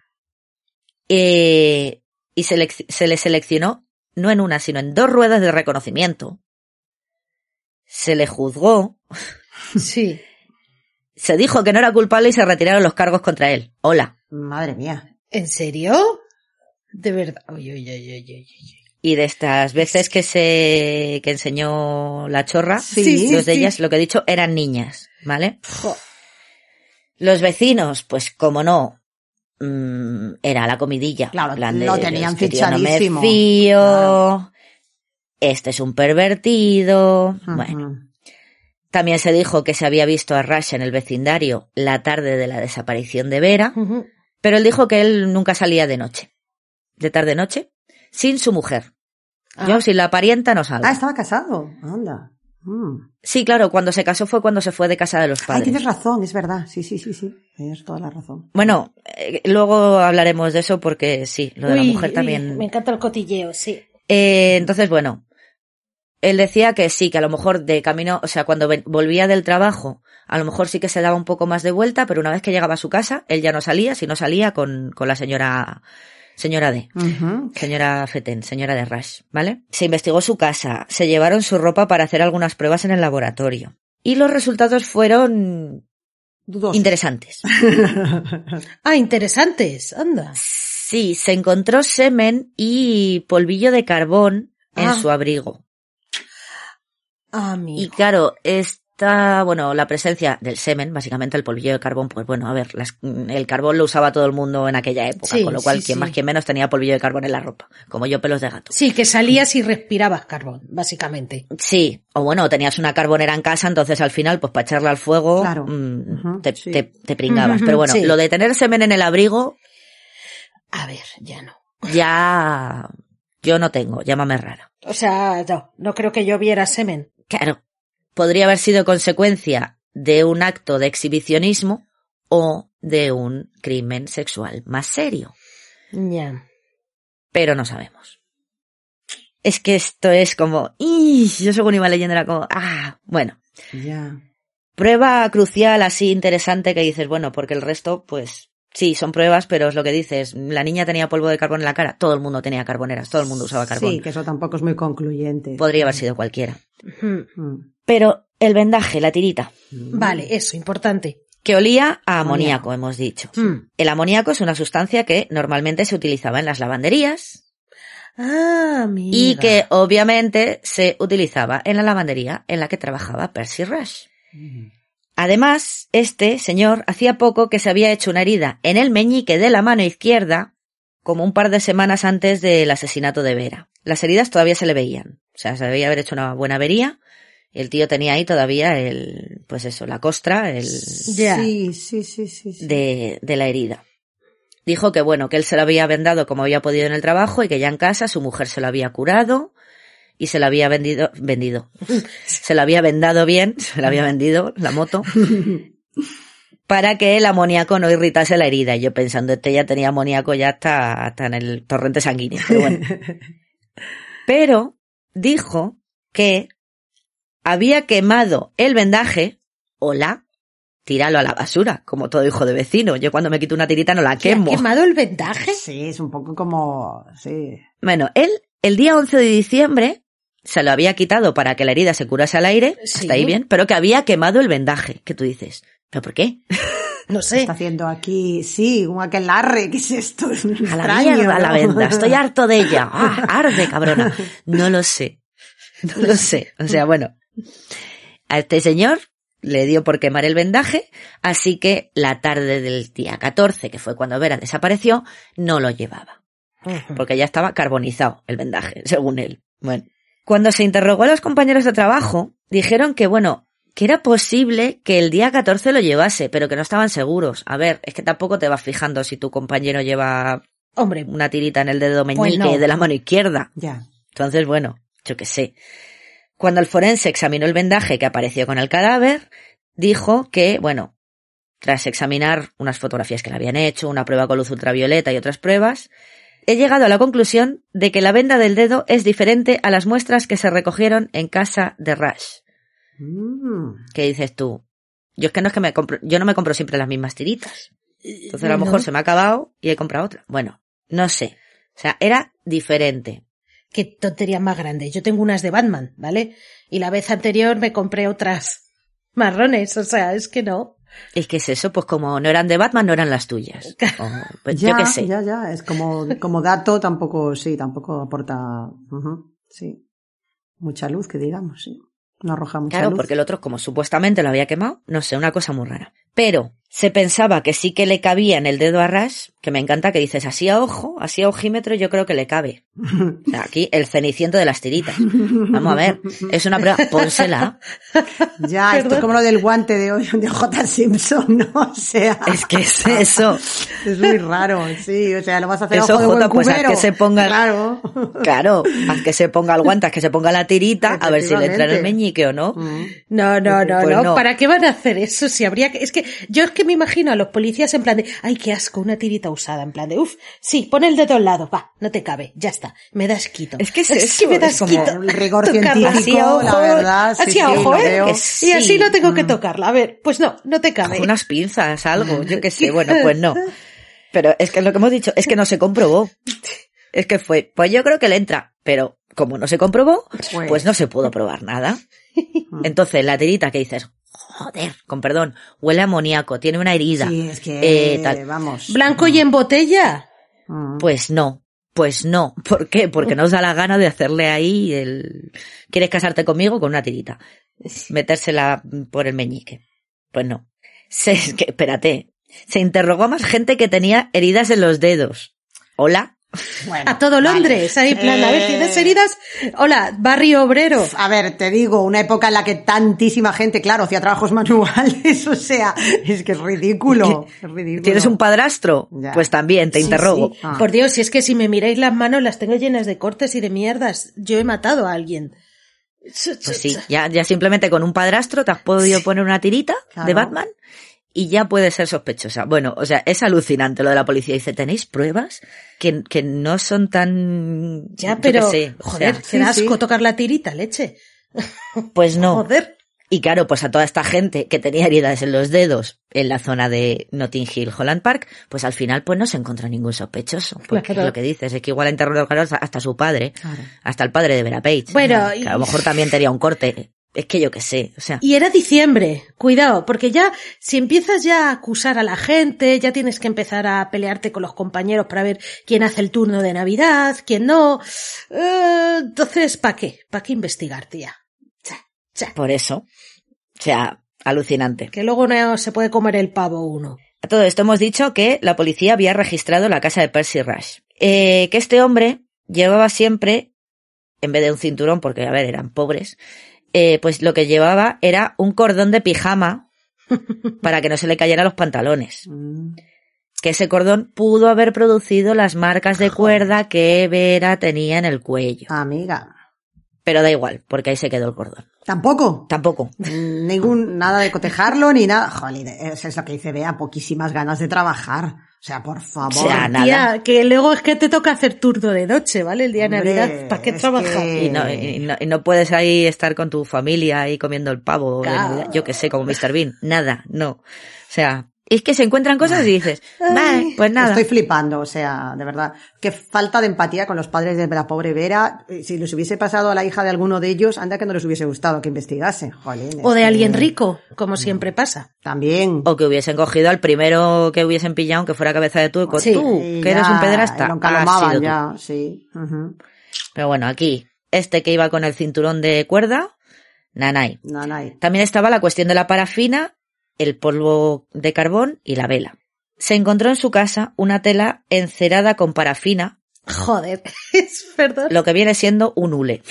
Eh, y se le seleccionó no en una, sino en dos ruedas de reconocimiento. Se le juzgó, Sí. Se dijo que no era culpable y se retiraron los cargos contra él. Hola. Madre mía. ¿En serio? De verdad. Oye, oye, oye, oye, oye. Y de estas veces que se que enseñó la chorra, Sí. Sí, dos de sí. ellas, lo que he dicho, eran niñas, ¿vale? Jo. Los vecinos, pues como no, mm, era la comidilla. Claro, plan de, lo tenían "Es que tío, no me fichadísimo". fío, Claro. este es un pervertido. Bueno, también se dijo que se había visto a Rush en el vecindario la tarde de la desaparición de Vera, pero él dijo que él nunca salía de noche, de tarde-noche, sin su mujer. Ah. Yo sin la parienta no salgo. Ah, estaba casado. Anda. Mm. Sí, claro, cuando se casó fue cuando se fue de casa de los Ay, padres. tienes razón, es verdad. Sí, sí, sí, sí. Tienes toda la razón. Bueno, eh, luego hablaremos de eso porque sí, lo de la mujer uy, también. Me encanta el cotilleo, sí. Eh, entonces, bueno, él decía que sí, que a lo mejor de camino, o sea, cuando volvía del trabajo, a lo mejor sí que se daba un poco más de vuelta, pero una vez que llegaba a su casa, él ya no salía, si no salía con, con la señora, señora D. Señora Feten, señora de Rush, ¿vale? Se investigó su casa, se llevaron su ropa para hacer algunas pruebas en el laboratorio. Y los resultados fueron interesantes. Ah, interesantes. Anda. Sí, se encontró semen y polvillo de carbón en Ah. su abrigo. Ah. Y claro, esta, bueno, la presencia del semen, básicamente el polvillo de carbón, pues bueno, a ver, las- el carbón lo usaba todo el mundo en aquella época, Sí, con lo cual sí, quien sí. más quien menos tenía polvillo de carbón en la ropa, como yo pelos de gato. Sí, que salías y respirabas carbón, básicamente. Sí, o bueno, tenías una carbonera en casa, entonces al final, pues para echarla al fuego, Claro. mm, te, te- te pringabas. Pero bueno, lo de tener semen en el abrigo, A ver, ya no. ya yo no tengo, llámame rara. O sea, no, no creo que yo viera semen. Claro, podría haber sido consecuencia de un acto de exhibicionismo o de un crimen sexual más serio, Ya. pero no sabemos. Es que esto es como, ¡ih! yo según iba leyendo era como, ah, bueno, Ya. prueba crucial así interesante que dices, bueno, porque el resto, pues, sí, son pruebas, pero es lo que dices, la niña tenía polvo de carbón en la cara, todo el mundo tenía carboneras, todo el mundo usaba carbón. Sí, que eso tampoco es muy concluyente. Podría haber sido cualquiera. Mm. Pero el vendaje, la tirita, Vale, eso, importante. que olía a Amoníaco. amoníaco, hemos dicho. Mm. El amoníaco es una sustancia que normalmente se utilizaba en las lavanderías Ah, mira. y que obviamente se utilizaba en la lavandería en la que trabajaba Percy Rush. Además, este señor hacía poco que se había hecho una herida en el meñique de la mano izquierda, como un par de semanas antes del asesinato de Vera. Las heridas todavía se le veían. O sea, se debía haber hecho una buena avería El tío tenía ahí todavía el, pues eso, la costra, el, Ya. Sí, sí, sí, sí. sí. de, de la herida. Dijo que bueno, que él se lo había vendado como había podido en el trabajo y que ya en casa su mujer se lo había curado y se lo había vendido, vendido. Se lo había vendado bien, se lo había vendido la moto para que el amoníaco no irritase la herida. Y yo pensando, este ya tenía amoníaco ya hasta, hasta en el torrente sanguíneo. Pero bueno. Pero dijo que había quemado el vendaje, hola, tíralo a la basura, como todo hijo de vecino. Yo cuando me quito una tirita no la ¿Que ha quemo. quemado el vendaje? Sí, es un poco como, sí. Bueno, él el día 11 de diciembre se lo había quitado para que la herida se curase al aire, Sí. hasta ahí bien, pero que había quemado el vendaje, que tú dices, ¿pero por qué? No sé. Está haciendo aquí, sí, un aquelarre, ¿qué es esto? Es A la mierda la venda, estoy harto de ella. Ah, arde, cabrona. No lo sé. No lo sé. O sea, bueno. A este señor le dio por quemar el vendaje, así que la tarde del día 14, que fue cuando Vera desapareció, no lo llevaba. Porque ya estaba carbonizado el vendaje, según él. Bueno. Cuando se interrogó a los compañeros de trabajo, dijeron que, bueno, que era posible que el día 14 lo llevase, pero que no estaban seguros. A ver, es que tampoco te vas fijando si tu compañero lleva Hombre, una tirita en el dedo meñique Pues no. de la mano izquierda. Ya. Entonces, bueno, yo qué sé. Cuando el forense examinó el vendaje que apareció con el cadáver, dijo que, bueno, tras examinar unas fotografías que le habían hecho, una prueba con luz ultravioleta y otras pruebas, he llegado a la conclusión de que la venda del dedo es diferente a las muestras que se recogieron en casa de Rush. Mm. ¿Qué dices tú? Yo es que no es que me compro, yo no me compro siempre las mismas tiritas. Entonces a lo no. mejor se me ha acabado y he comprado otra. Bueno, no sé. O sea, era diferente. Qué tontería más grande. Yo tengo unas de Batman, ¿vale? Y la vez anterior me compré otras marrones, o sea, es que no. Es que es eso, pues como no eran de Batman, no eran las tuyas. O, pues ya, yo qué sé. ya, ya, es como, como dato tampoco, sí, tampoco aporta, ujú, sí, mucha luz, que digamos, sí. No arroja mucha Claro, luz. porque el otro, como supuestamente lo había quemado, no sé, una cosa muy rara. Pero se pensaba que sí que le cabía en el dedo a ras, que me encanta que dices así a ojo, así a ojímetro, yo creo que le cabe. O sea, aquí el ceniciento de las tiritas. Vamos a ver, es una prueba, pónsela. Ya, esto es como lo del guante de, de J. Simpson, ¿no? O sea. Es que es eso. Es muy raro, sí, o sea, lo vas a hacer Eso, ojo de buen Jota, pues, haz que se ponga- Claro. Claro, haz que se ponga el guante, haz que se ponga la tirita, a ver si le entra en el meñique o no. Mm. No, no, no, Pues no, no. ¿Para qué van a hacer eso? Si habría que, es que yo es que me imagino a los policías en plan de, ay, qué asco, una tirita usada, en plan de, uff, sí, pon el dedo al lado, va, no te cabe, ya está, me das quito. Es que es que eso, me es das como quito. el rigor científico, Así a ojo, la verdad, sí, así a sí, ojo, lo ¿eh? Que Y sí. así no tengo que tocarla. A ver, pues no, no te cabe. Unas pinzas, algo, yo qué sé, bueno, pues no. Pero es que lo que hemos dicho es que no se comprobó. Es que fue, pues yo creo que le entra, pero como no se comprobó, Pues- pues no se pudo probar nada. Entonces la tirita que dices, joder, con perdón, huele a amoníaco, tiene una herida. Sí, es que, eh, tal. vamos. Blanco y en botella. Mm. Pues no, pues no. ¿Por qué? Porque nos da la gana de hacerle ahí el... ¿Quieres casarte conmigo? Con una tirita. Metérsela por el meñique. Pues no. Se, es que, espérate. Se interrogó a más gente que tenía heridas en los dedos. ¿Hola? Bueno, A todo Londres. vale. Ahí, en plan, a ver, Eh, ¿tienes heridas? Hola, barrio obrero. A ver, te digo, una época en la que tantísima gente, claro, hacía trabajos manuales, o sea, es que es ridículo. Es ridículo. ¿Tienes un padrastro? Ya. Pues también, te Sí, interrogo. sí. Ah. Por Dios, si es que si me miráis las manos las tengo llenas de cortes y de mierdas. Yo he matado a alguien. Pues sí, ya, ya simplemente con un padrastro te has podido poner una tirita Claro. de Batman y ya puede ser sospechosa. Bueno, o sea, es alucinante lo de la policía. Dice, ¿tenéis pruebas que, que no son tan... Ya, pero, o joder, qué asco sí. tocar la tirita, leche. pues no. Joder. Y claro, pues a toda esta gente que tenía heridas en los dedos en la zona de Notting Hill, Holland Park, pues al final pues no se encontró ningún sospechoso. Porque Claro. es lo que dices, es que igual interrogaron hasta, hasta su padre, Claro. hasta el padre de Vera Page. Bueno, que y- a lo mejor también tenía un corte. Es que yo qué sé, o sea... Y era diciembre, cuidado, porque ya si empiezas ya a acusar a la gente, ya tienes que empezar a pelearte con los compañeros para ver quién hace el turno de Navidad, quién no. Eh, entonces, ¿para qué? ¿Para qué investigar, tía? Cha, cha. Por eso. O sea, alucinante. Que luego no se puede comer el pavo uno. A todo esto hemos dicho que la policía había registrado la casa de Percy Rush. Eh, que este hombre llevaba siempre, en vez de un cinturón, porque a ver, eran pobres, eh, pues lo que llevaba era un cordón de pijama para que no se le cayeran los pantalones. Mm. Que ese cordón pudo haber producido las marcas de cuerda que Vera tenía en el cuello. Amiga. Pero da igual, porque ahí se quedó el cordón. ¿Tampoco? Tampoco. Ningún, nada de cotejarlo ni nada. Jolín, eso es lo que dice Bea, poquísimas ganas de trabajar. O sea, por favor. O sea, nada. Tía, que luego es que te toca hacer turno de noche, ¿vale? El día de Hombre, Navidad. ¿Para qué trabajar? que- Y no, y, no, y no puedes ahí estar con tu familia ahí comiendo el pavo, de Claro. Navidad, yo que sé, como Mr. Bean. Nada, no. O sea, es que se encuentran cosas y dices, vale, pues nada. Estoy flipando, o sea, de verdad. Qué falta de empatía con los padres de la pobre Vera. Eh, Si les hubiese pasado a la hija de alguno de ellos, anda que no les hubiese gustado que investigase. Jolín, O de que- alguien rico, como siempre pasa. También. O que hubiesen cogido al primero que hubiesen pillado, aunque fuera cabeza de turco. Sí. Tú, que eres un pederasta. Lo tú. ya, sí. Pero bueno, aquí, este que iba con el cinturón de cuerda, nanay. Nanay. También estaba la cuestión de la parafina, el polvo de carbón y la vela. Se encontró en su casa una tela encerada con parafina, Joder, es verdad. lo que viene siendo un hule,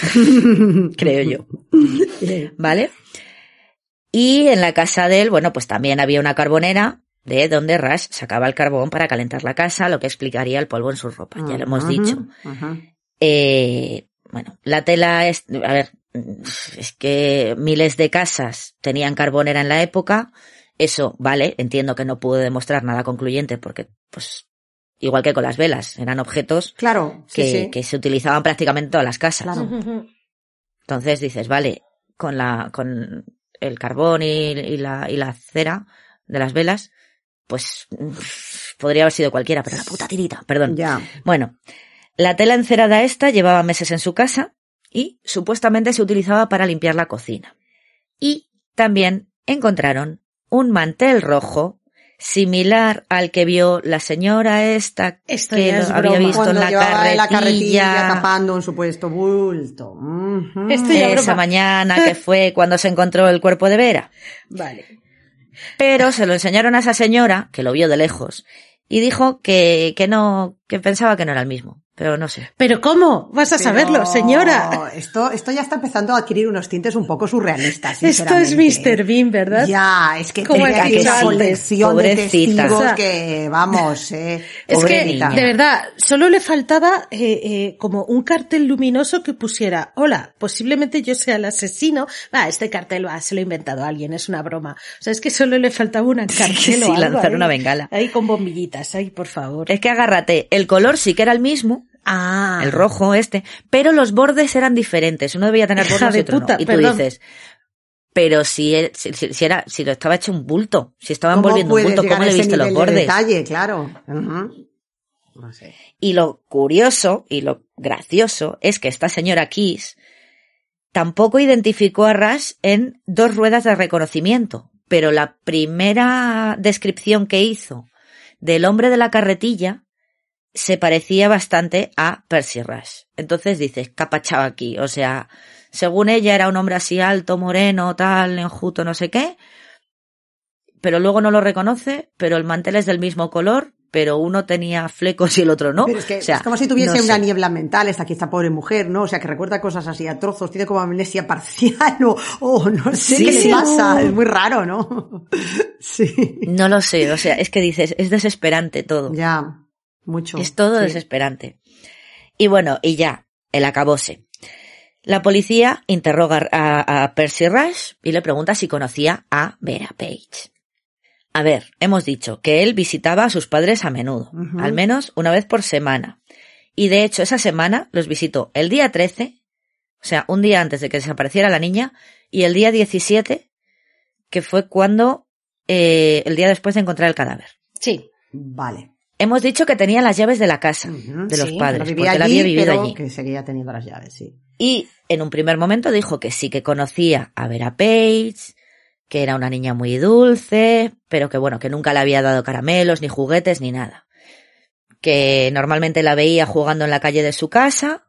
creo yo. ¿Vale? Y en la casa de él, bueno, pues también había una carbonera de donde Rush sacaba el carbón para calentar la casa, lo que explicaría el polvo en su ropa, ya lo hemos dicho. Eh, bueno, la tela es, a ver, es que miles de casas tenían carbonera en la época. Eso, vale, entiendo que no pude demostrar nada concluyente porque, pues, igual que con las velas, eran objetos Claro, sí, que, sí. que se utilizaban prácticamente en todas las casas. Claro. Entonces dices, vale, con la, con el carbón y, y la, y la cera de las velas, pues, mm, podría haber sido cualquiera, pero la puta tirita, perdón. Ya. Bueno, la tela encerada esta llevaba meses en su casa y supuestamente se utilizaba para limpiar la cocina. Y también encontraron un mantel rojo similar al que vio la señora esta Esto que es había broma. visto en la carretilla, la carretilla tapando un supuesto bulto. Ujú. Esto ya esa broma. mañana que fue cuando se encontró el cuerpo de Vera. Vale. Pero se lo enseñaron a esa señora, que lo vio de lejos, y dijo que, que no, que pensaba que no era el mismo. Pero no sé. Pero ¿cómo? Vas a Pero saberlo, señora. Esto, esto ya está empezando a adquirir unos tintes un poco surrealistas. Esto es. Mr. Bean, ¿verdad? Ya, es que Como tiene aquí una colección de testigos que, vamos, eh. Es que, niña. de verdad, solo le faltaba eh, eh, como un cartel luminoso que pusiera, hola, posiblemente yo sea el asesino. Va, este cartel va, se lo ha inventado alguien, es una broma. O sea, es que solo le faltaba un cartel Sí, o algo lanzar ahí. una bengala. Ahí con bombillitas, ahí, por favor. Es que agárrate, el color sí que era el mismo, Ah. el rojo este, pero los bordes eran diferentes. Uno debía tener bordes y otro puta, no. Y tú perdón. dices, pero si, él- si, era, si lo estaba hecho un bulto, si estaba ¿Cómo envolviendo un bulto, ¿cómo le viste los nivel de bordes? detalle, claro. No sé. Y lo curioso y lo gracioso es que esta señora Kiss tampoco identificó a Rush en dos ruedas de reconocimiento, pero la primera descripción que hizo del hombre de la carretilla se parecía bastante a Percy Rush. Entonces dices, capachao aquí, o sea, según ella era un hombre así alto, moreno, tal, enjuto, no sé qué, pero luego no lo reconoce, pero el mantel es del mismo color, pero uno tenía flecos y el otro no. Pero es que O sea, es como si tuviese no una sé. niebla mental esta, esta pobre mujer, ¿no? O sea, que recuerda cosas así a trozos, tiene como amnesia parcial o, o no sé Sí, qué sí. le pasa. Es muy raro, ¿no? sí. No lo sé, o sea, es que dices, es desesperante todo. Ya, mucho. Es todo Sí. desesperante. Y bueno, y ya, el acabose. La policía interroga a, a Percy Rush y le pregunta si conocía a Vera Page. A ver, hemos dicho que él visitaba a sus padres a menudo, al menos una vez por semana. Y de hecho, esa semana los visitó el día 13, o sea, un día antes de que desapareciera la niña, y el día 17, que fue cuando, eh, el día después de encontrar el cadáver. Sí. Vale. Hemos dicho que tenía las llaves de la casa, de los sí, padres, porque allí, había vivido pero allí. que seguía teniendo las llaves, sí. Y en un primer momento dijo que sí que conocía a Vera Page, que era una niña muy dulce, pero que bueno, que nunca le había dado caramelos, ni juguetes, ni nada. Que normalmente la veía jugando en la calle de su casa,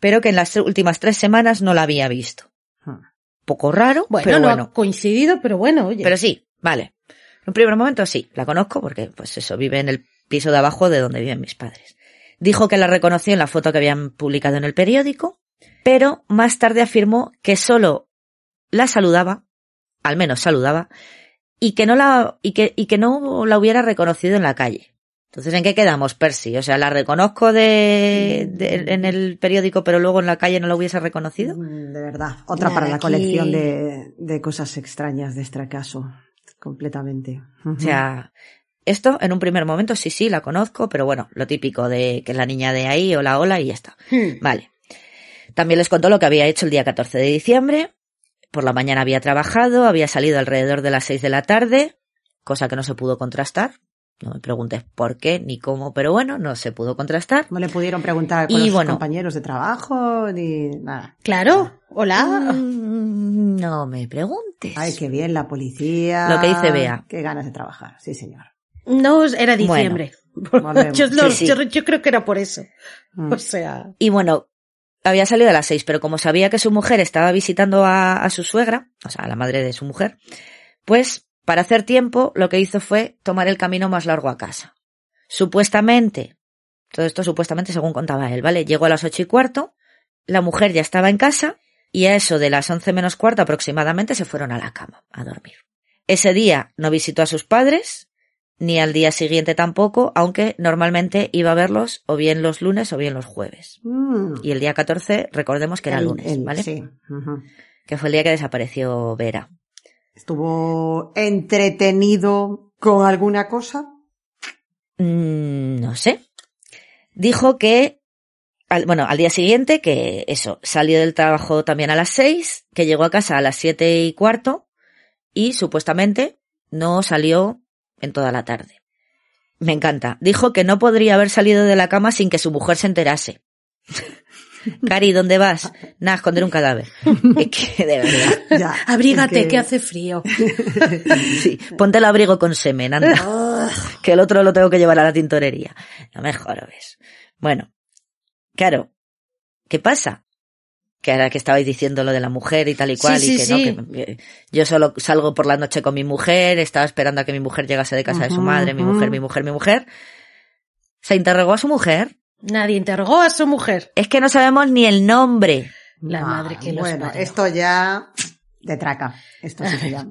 pero que en las últimas tres semanas no la había visto. Hmm. Poco raro, Bueno, pero no bueno. ha coincidido, pero bueno, oye. Pero sí, vale. En un primer momento sí, la conozco porque, pues eso, vive en el piso de abajo de donde viven mis padres. Dijo que la reconoció en la foto que habían publicado en el periódico, pero más tarde afirmó que solo la saludaba, al menos saludaba, y que no la, y que, y que no la hubiera reconocido en la calle. Entonces, ¿en qué quedamos, Percy? O sea, ¿la reconozco de, de- en el periódico, pero luego en la calle no la hubiese reconocido? Mm, De verdad. Otra Nada, para la aquí- colección de, de cosas extrañas de este caso. Completamente. O sea, esto en un primer momento sí, sí, la conozco, pero bueno, lo típico de que es la niña de ahí, hola, hola, y ya está. Hmm. Vale. También les contó lo que había hecho el día 14 de diciembre. Por la mañana había trabajado, había salido alrededor de las 6 de la tarde, cosa que no se pudo contrastar. No me preguntes por qué ni cómo, pero bueno, no se pudo contrastar. No le pudieron preguntar con Y los bueno. compañeros de trabajo ni nada. Claro, hola. Mm, No me preguntes. Ay, qué bien la policía. Lo que dice Bea. Qué ganas de trabajar. Sí, señor. No, era diciembre. yo, lo- Sí, sí. yo- yo creo que era por eso. Mm. O sea, Y bueno, había salido a las seis, pero como sabía que su mujer estaba visitando a, a su suegra, o sea, a la madre de su mujer, pues para hacer tiempo lo que hizo fue tomar el camino más largo a casa. Supuestamente, todo esto supuestamente según contaba él, ¿vale? Llegó a las ocho y cuarto, la mujer ya estaba en casa y a eso de las once menos cuarto aproximadamente se fueron a la cama a dormir. Ese día no visitó a sus padres, ni al día siguiente tampoco, aunque normalmente iba a verlos o bien los lunes o bien los jueves. Mm. Y el día 14, recordemos que era El- lunes, el- ¿vale? Sí. Que fue el día que desapareció Vera. ¿Estuvo entretenido con alguna cosa? Mm, no sé. Dijo que, al- bueno, al día siguiente, que eso, salió del trabajo también a las seis, que llegó a casa a las siete y cuarto, y supuestamente no salió en toda la tarde. Me encanta. Dijo que no podría haber salido de la cama sin que su mujer se enterase. Cari, ¿dónde vas? Nada, esconder un cadáver. Es que, de verdad. Ya, abrígate, es que... hace frío. Sí, ponte el abrigo con semen, anda. que el otro lo tengo que llevar a la tintorería. No me jorobes. Bueno, claro, ¿qué pasa? Que ahora que estabais diciendo lo de la mujer y tal y cual, Sí, y sí, que sí. no, que que yo solo salgo por la noche con mi mujer, estaba esperando a que mi mujer llegase de casa de su madre, mi mujer, mi mujer, mi mujer. Se interrogó a su mujer. Nadie interrogó a su mujer. Es que no sabemos ni el nombre. La madre que Bueno, esto ya de traca. Esto sí que ya.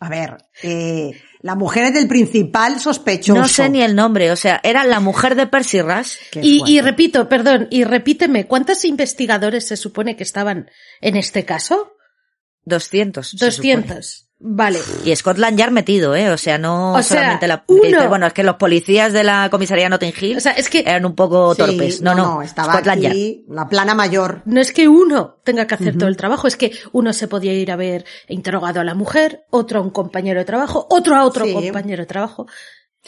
A ver, eh, la mujer es del principal sospechoso. No sé ni el nombre, o sea, era la mujer de Percy Rush. Y, y repito, perdón, y repíteme, ¿cuántos investigadores se supone que estaban en este caso? 200. se supone. 200. Vale. Y Scotland Yard metido, ¿eh? O sea, no O sea, solamente la... uno- bueno, es que los policías de la comisaría Notting Hill O sea, es que eran un poco Sí, torpes. No, no, estaba Scotland Yard. aquí la plana mayor. no es que uno tenga que hacer todo el trabajo, es que uno se podía ir a ver interrogado a la mujer, otro a un compañero de trabajo, otro a otro Sí. compañero de trabajo.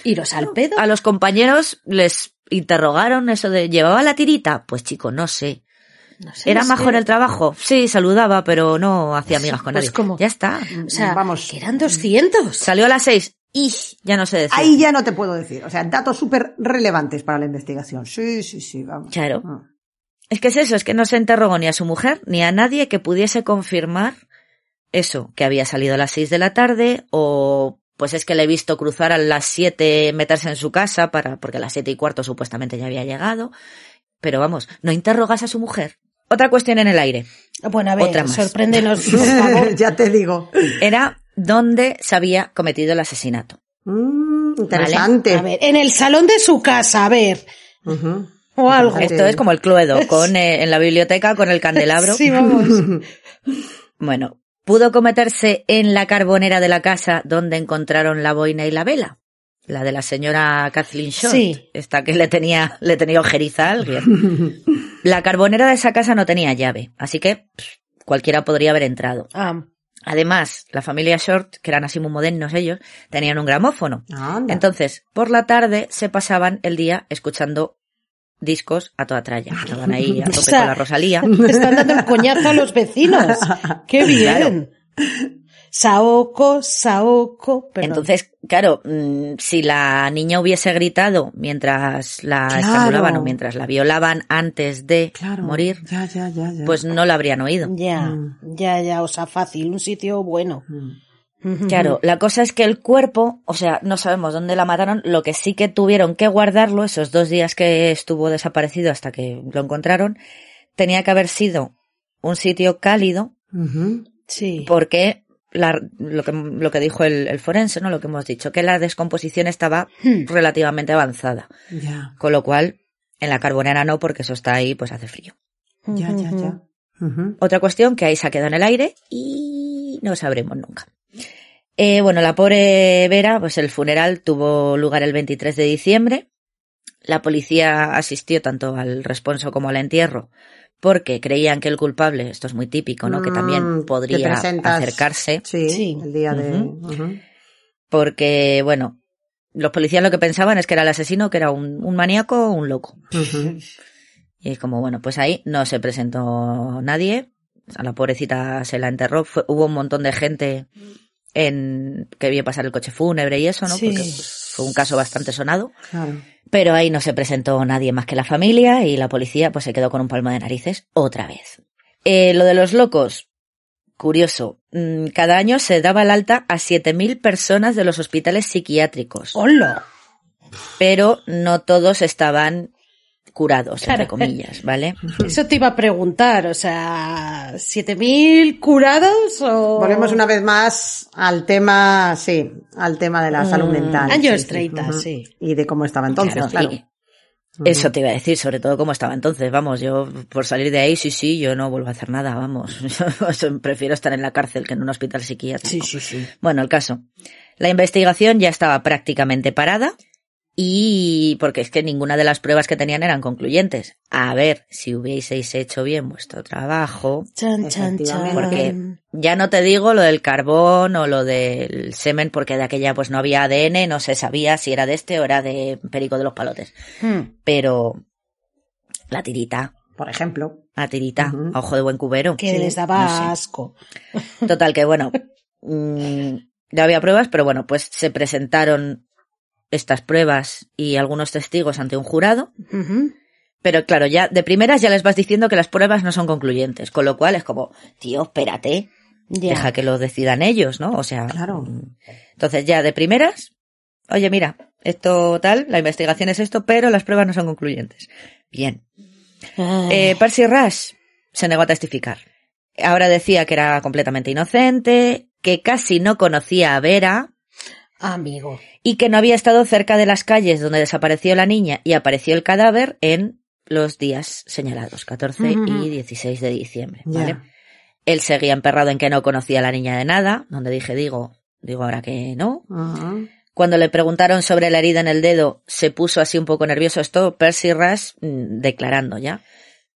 Iros al pedo. A los compañeros les interrogaron eso de ¿llevaba la tirita? Pues chico, no sé. No sé, ¿Era en que- el trabajo? Sí, saludaba, pero no hacía amigas con Pues nadie. como- Ya está. O sea, Vamos. que eran 200. Salió a las seis y ya no sé decir. Ahí ya no te puedo decir. O sea, datos súper relevantes para la investigación. Sí, sí, sí, vamos. Claro. Ah. Es que es eso, es que no se interrogó ni a su mujer ni a nadie que pudiese confirmar eso, que había salido a las seis de la tarde o pues es que le he visto cruzar a las siete, meterse en su casa para, porque a las siete y cuarto supuestamente ya había llegado. Pero vamos, no interrogas a su mujer. Otra cuestión en el aire. Bueno, a ver, Otra más. sorpréndenos, por favor. ya te digo. Era dónde se había cometido el asesinato. Mm, interesante. A ver, en el salón de su casa, a ver. O algo. Esto es como el Cluedo, con, eh, en la biblioteca con el candelabro. Sí, vamos. Bueno, pudo cometerse en la carbonera de la casa donde encontraron la boina y la vela. La de la señora Kathleen Short. Sí. Esta que le tenía, le tenía ojeriza a alguien. La carbonera de esa casa no tenía llave, así que pff, cualquiera podría haber entrado. Ah, Además, la familia Short, que eran así muy modernos ellos, tenían un gramófono. Anda. Entonces, por la tarde se pasaban el día escuchando discos a toda tralla. Estaban ahí a O tope sea, con la Rosalía. están dando el coñazo a los vecinos. ¡Qué bien! Saoko, Saoko, perdón. Entonces, claro, mm, si la niña hubiese gritado mientras la Claro. estrangulaban o mientras la violaban antes de Claro. morir, Ya, ya, ya, ya. pues no la habrían oído. Ya, Mm. ya, ya, o sea, fácil, un sitio bueno. Mm. Claro, la cosa es que el cuerpo, o sea, no sabemos dónde la mataron, lo que sí que tuvieron que guardarlo esos dos días que estuvo desaparecido hasta que lo encontraron, tenía que haber sido un sitio cálido. Sí. porque la- lo, que, lo que dijo el, el forense, ¿no? Lo que hemos dicho, que la descomposición estaba Hmm. relativamente avanzada. Ya, Con lo cual, en la carbonera no, porque eso está ahí, pues hace frío. ya, ya, ya. Otra cuestión que ahí se ha quedado en el aire y no sabremos nunca. Eh, bueno, la pobre Vera, pues el funeral tuvo lugar el 23 de diciembre. La policía asistió tanto al responso como al entierro porque creían que el culpable, esto es muy típico, ¿no? Que Mm, también podría acercarse Sí, Sí. el día de... Porque, bueno, los policías lo que pensaban es que era el asesino, que era un, un maníaco o un loco. Y es como, bueno, pues ahí no se presentó nadie. A la pobrecita se la enterró. Fue- hubo un montón de gente en que vio pasar el coche fúnebre y eso, ¿no? Sí. Porque fue un caso bastante sonado. Claro. Pero ahí no se presentó nadie más que la familia y la policía pues se quedó con un palmo de narices otra vez. Eh, lo de los locos, curioso. mm, Cada año se daba el alta a 7.000 personas de los hospitales psiquiátricos, ¡Hola! pero no todos estaban curados, entre comillas, ¿vale? Eso te iba a preguntar, o sea, ¿7.000 curados o...? Volvemos una vez más al tema, sí, al tema de la salud Mm, mental. años Sí, 30, Ujú. sí. Y de cómo estaba entonces, Claro, claro. y Eso te iba a decir, sobre todo cómo estaba entonces. Vamos, yo por salir de ahí, sí, sí, yo no vuelvo a hacer nada, vamos. Yo Prefiero estar en la cárcel que en un hospital psiquiátrico. Sí, sí, sí. Bueno, el caso. La investigación ya estaba prácticamente parada y porque es que ninguna de las pruebas que tenían eran concluyentes. A ver, si hubieseis hecho bien vuestro trabajo, Chan, chan, chan. Porque- ya no te digo lo del carbón o lo del semen, porque de aquella pues no había ADN, no se sabía si era de este o era de Perico de los Palotes. Hmm. Pero la tirita, Por ejemplo. la tirita, a ojo de buen cubero. Que Sí, les daba no sé. asco. Total, que bueno, mm, ya había pruebas, pero bueno, pues se presentaron estas pruebas y algunos testigos ante un jurado. Pero claro, ya de primeras ya les vas diciendo que las pruebas no son concluyentes, con lo cual es como, tío, espérate, Ya. deja que lo decidan ellos, ¿no? O sea, Claro. mm, entonces ya de primeras, oye, mira, esto tal, la investigación es esto, pero las pruebas no son concluyentes. Bien. Eh, Percy Rush se negó a testificar. Ahora decía que era completamente inocente, que casi no conocía a Vera Amigo. y que no había estado cerca de las calles donde desapareció la niña y apareció el cadáver en los días señalados, 14 Ujú. y 16 de diciembre. ¿vale? Él seguía emperrado en que no conocía a la niña de nada, donde dije, digo, digo ahora que no. Cuando le preguntaron sobre la herida en el dedo, se puso así un poco nervioso. Esto Percy Rush mm, declarando ya.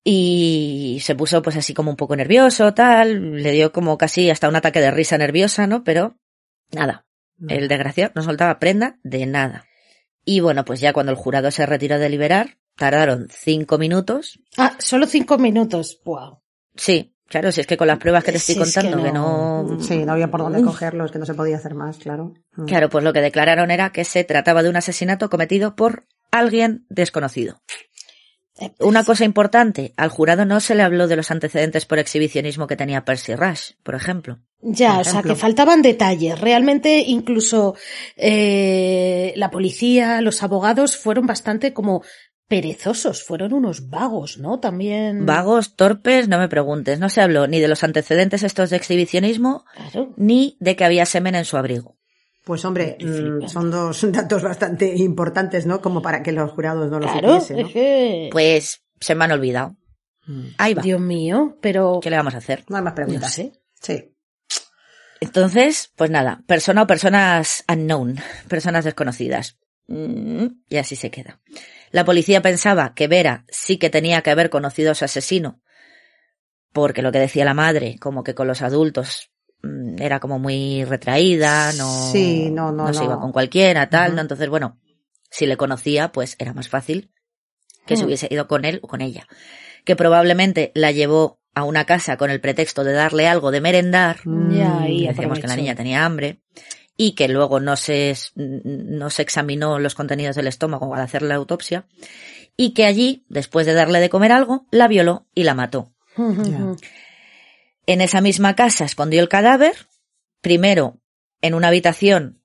Y se puso pues así como un poco nervioso, tal. Le dio como casi hasta un ataque de risa nerviosa, ¿no? Pero nada. El desgraciado no soltaba prenda de nada. Y bueno, pues ya cuando el jurado se retiró a deliberar, tardaron cinco minutos. Ah, solo cinco minutos. Wow. Sí, claro, si es que con las pruebas que te estoy Si es que contando, que no- no... Sí, no había por dónde cogerlos, que no se podía hacer más, claro. Mm. Claro, pues lo que declararon era que se trataba de un asesinato cometido por alguien desconocido. Una cosa importante, al jurado no se le habló de los antecedentes por exhibicionismo que tenía Percy Rush, por ejemplo. Ya, o sea, que faltaban detalles. Realmente, incluso eh, la policía, los abogados fueron bastante como perezosos, fueron unos vagos, ¿no? También. Vagos, torpes, no me preguntes, no se habló ni de los antecedentes estos de exhibicionismo, Claro. ni de que había semen en su abrigo. Pues hombre, mm, son dos datos bastante importantes, ¿no? Como para que los jurados no lo Claro, supiesen, ¿no? Pues se me han olvidado. Mm. Ahí va. Dios mío, pero... ¿Qué le vamos a hacer? No hay más No preguntas. sé. Sí. Entonces, pues nada, persona o personas unknown, personas desconocidas. Mm, Y así se queda. La policía pensaba que Vera sí que tenía que haber conocido a su asesino, porque lo que decía la madre, como que con los adultos mm, era como muy retraída, no, Sí, no, no, se iba con cualquiera, tal. ¿no? Entonces, bueno, si le conocía, pues era más fácil que se Mm. hubiese ido con él o con ella. Que probablemente la llevó a una casa con el pretexto de darle algo de merendar, Ya, ahí decíamos que la niña tenía hambre. Y que luego no se, no se examinó los contenidos del estómago al hacer la autopsia. Y que allí, después de darle de comer algo, la violó y la mató. Ya. En esa misma casa escondió el cadáver, primero en una habitación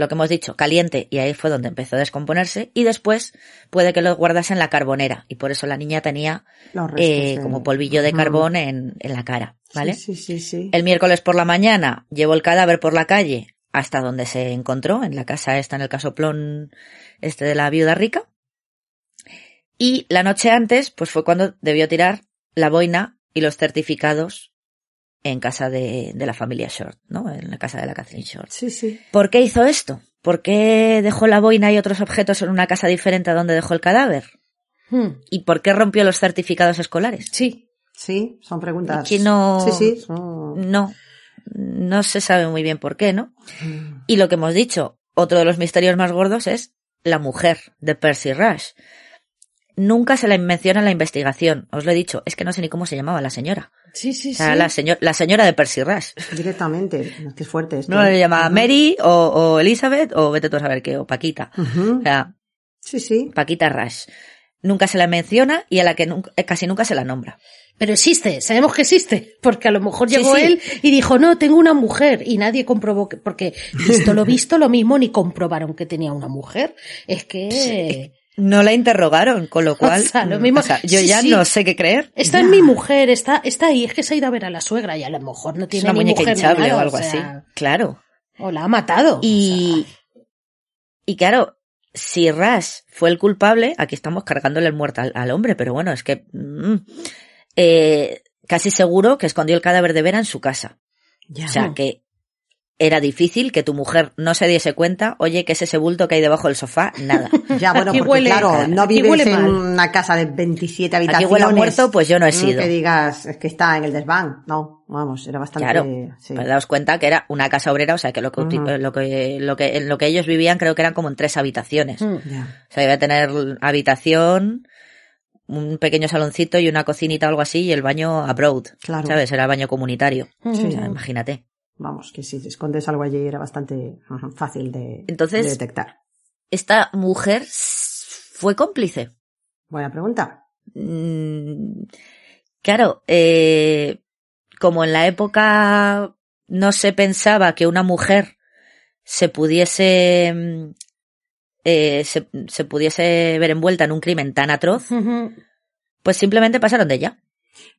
lo que hemos dicho, caliente, y ahí fue donde empezó a descomponerse, y después puede que lo guardase en la carbonera, y por eso la niña tenía eh, de- como polvillo de carbón en, en la cara, ¿vale? Sí, sí, sí. sí. El miércoles por la mañana llevó el cadáver por la calle hasta donde se encontró, en la casa esta, en el casoplón este de la viuda rica. Y la noche antes, pues fue cuando debió tirar la boina y los certificados en casa de, de la familia Short, ¿no? En la casa de la Catherine Short. Sí, sí. ¿Por qué hizo esto? ¿Por qué dejó la boina y otros objetos en una casa diferente a donde dejó el cadáver? Hmm, ¿Y por qué rompió los certificados escolares? Sí. Sí, son preguntas. Aquí no- Sí, sí. son- No, no se sabe muy bien por qué, ¿no? Y lo que hemos dicho, otro de los misterios más gordos es la mujer de Percy Rush. Nunca se la menciona en la investigación. Os lo he dicho, es que no sé ni cómo se llamaba la señora. Sí, sí, O sea, sí. la, señor- la señora de Percy Rush. Directamente. Es fuerte esto. No ¿eh? le llamaba Ujú. Mary o, o Elizabeth o vete tú a saber qué, o Paquita. O sea, Sí, sí. Paquita Rush. Nunca se la menciona y a la que nunca- eh, casi nunca se la nombra. Pero existe, sabemos que existe, porque a lo mejor llegó sí. él y dijo, no, tengo una mujer, y nadie comprobó que, porque visto lo visto, lo mismo, ni comprobaron que tenía una mujer. Es que No la interrogaron, con lo cual, sea, lo mismo- o sea, yo sí, ya sí. no sé qué creer. está en mi mujer, está, está ahí, es que se ha ido a ver a la suegra y a lo mejor no Es tiene una ni muñeca mujer hinchable nada, o algo sea, así. Claro. O la ha matado. Y, y claro, si Rush fue el culpable, aquí estamos cargándole el muerto al, al hombre, pero bueno, es que mm, eh, casi seguro que escondió el cadáver de Vera en su casa. Ya. O sea, que era difícil que tu mujer no se diese cuenta, oye, que es ese bulto que hay debajo del sofá, nada. Ya, bueno, Aquí porque huele- claro, no aquí vives huele en mal. una casa de 27 Aquí habitaciones. huele a muerto, pues yo no he mm, sido. Que digas, es que está en el desván. No, vamos, era bastante... Claro, sí. pero daos cuenta que era una casa obrera, o sea, que lo que, lo que, lo que, en lo que ellos vivían creo que eran como en tres habitaciones. Mm. O sea, iba a tener habitación, un pequeño saloncito y una cocinita o algo así y el baño abroad. Claro. ¿Sabes? Era el baño comunitario. Sí. O sea, imagínate. Vamos, que si te escondes algo allí era bastante fácil de, Entonces- de detectar. Esta mujer fue cómplice. Buena pregunta. Mm, Claro, eh, como en la época no se pensaba que una mujer se pudiese mm, eh, se, se pudiese ver envuelta en un crimen tan atroz, pues simplemente pasaron de ella.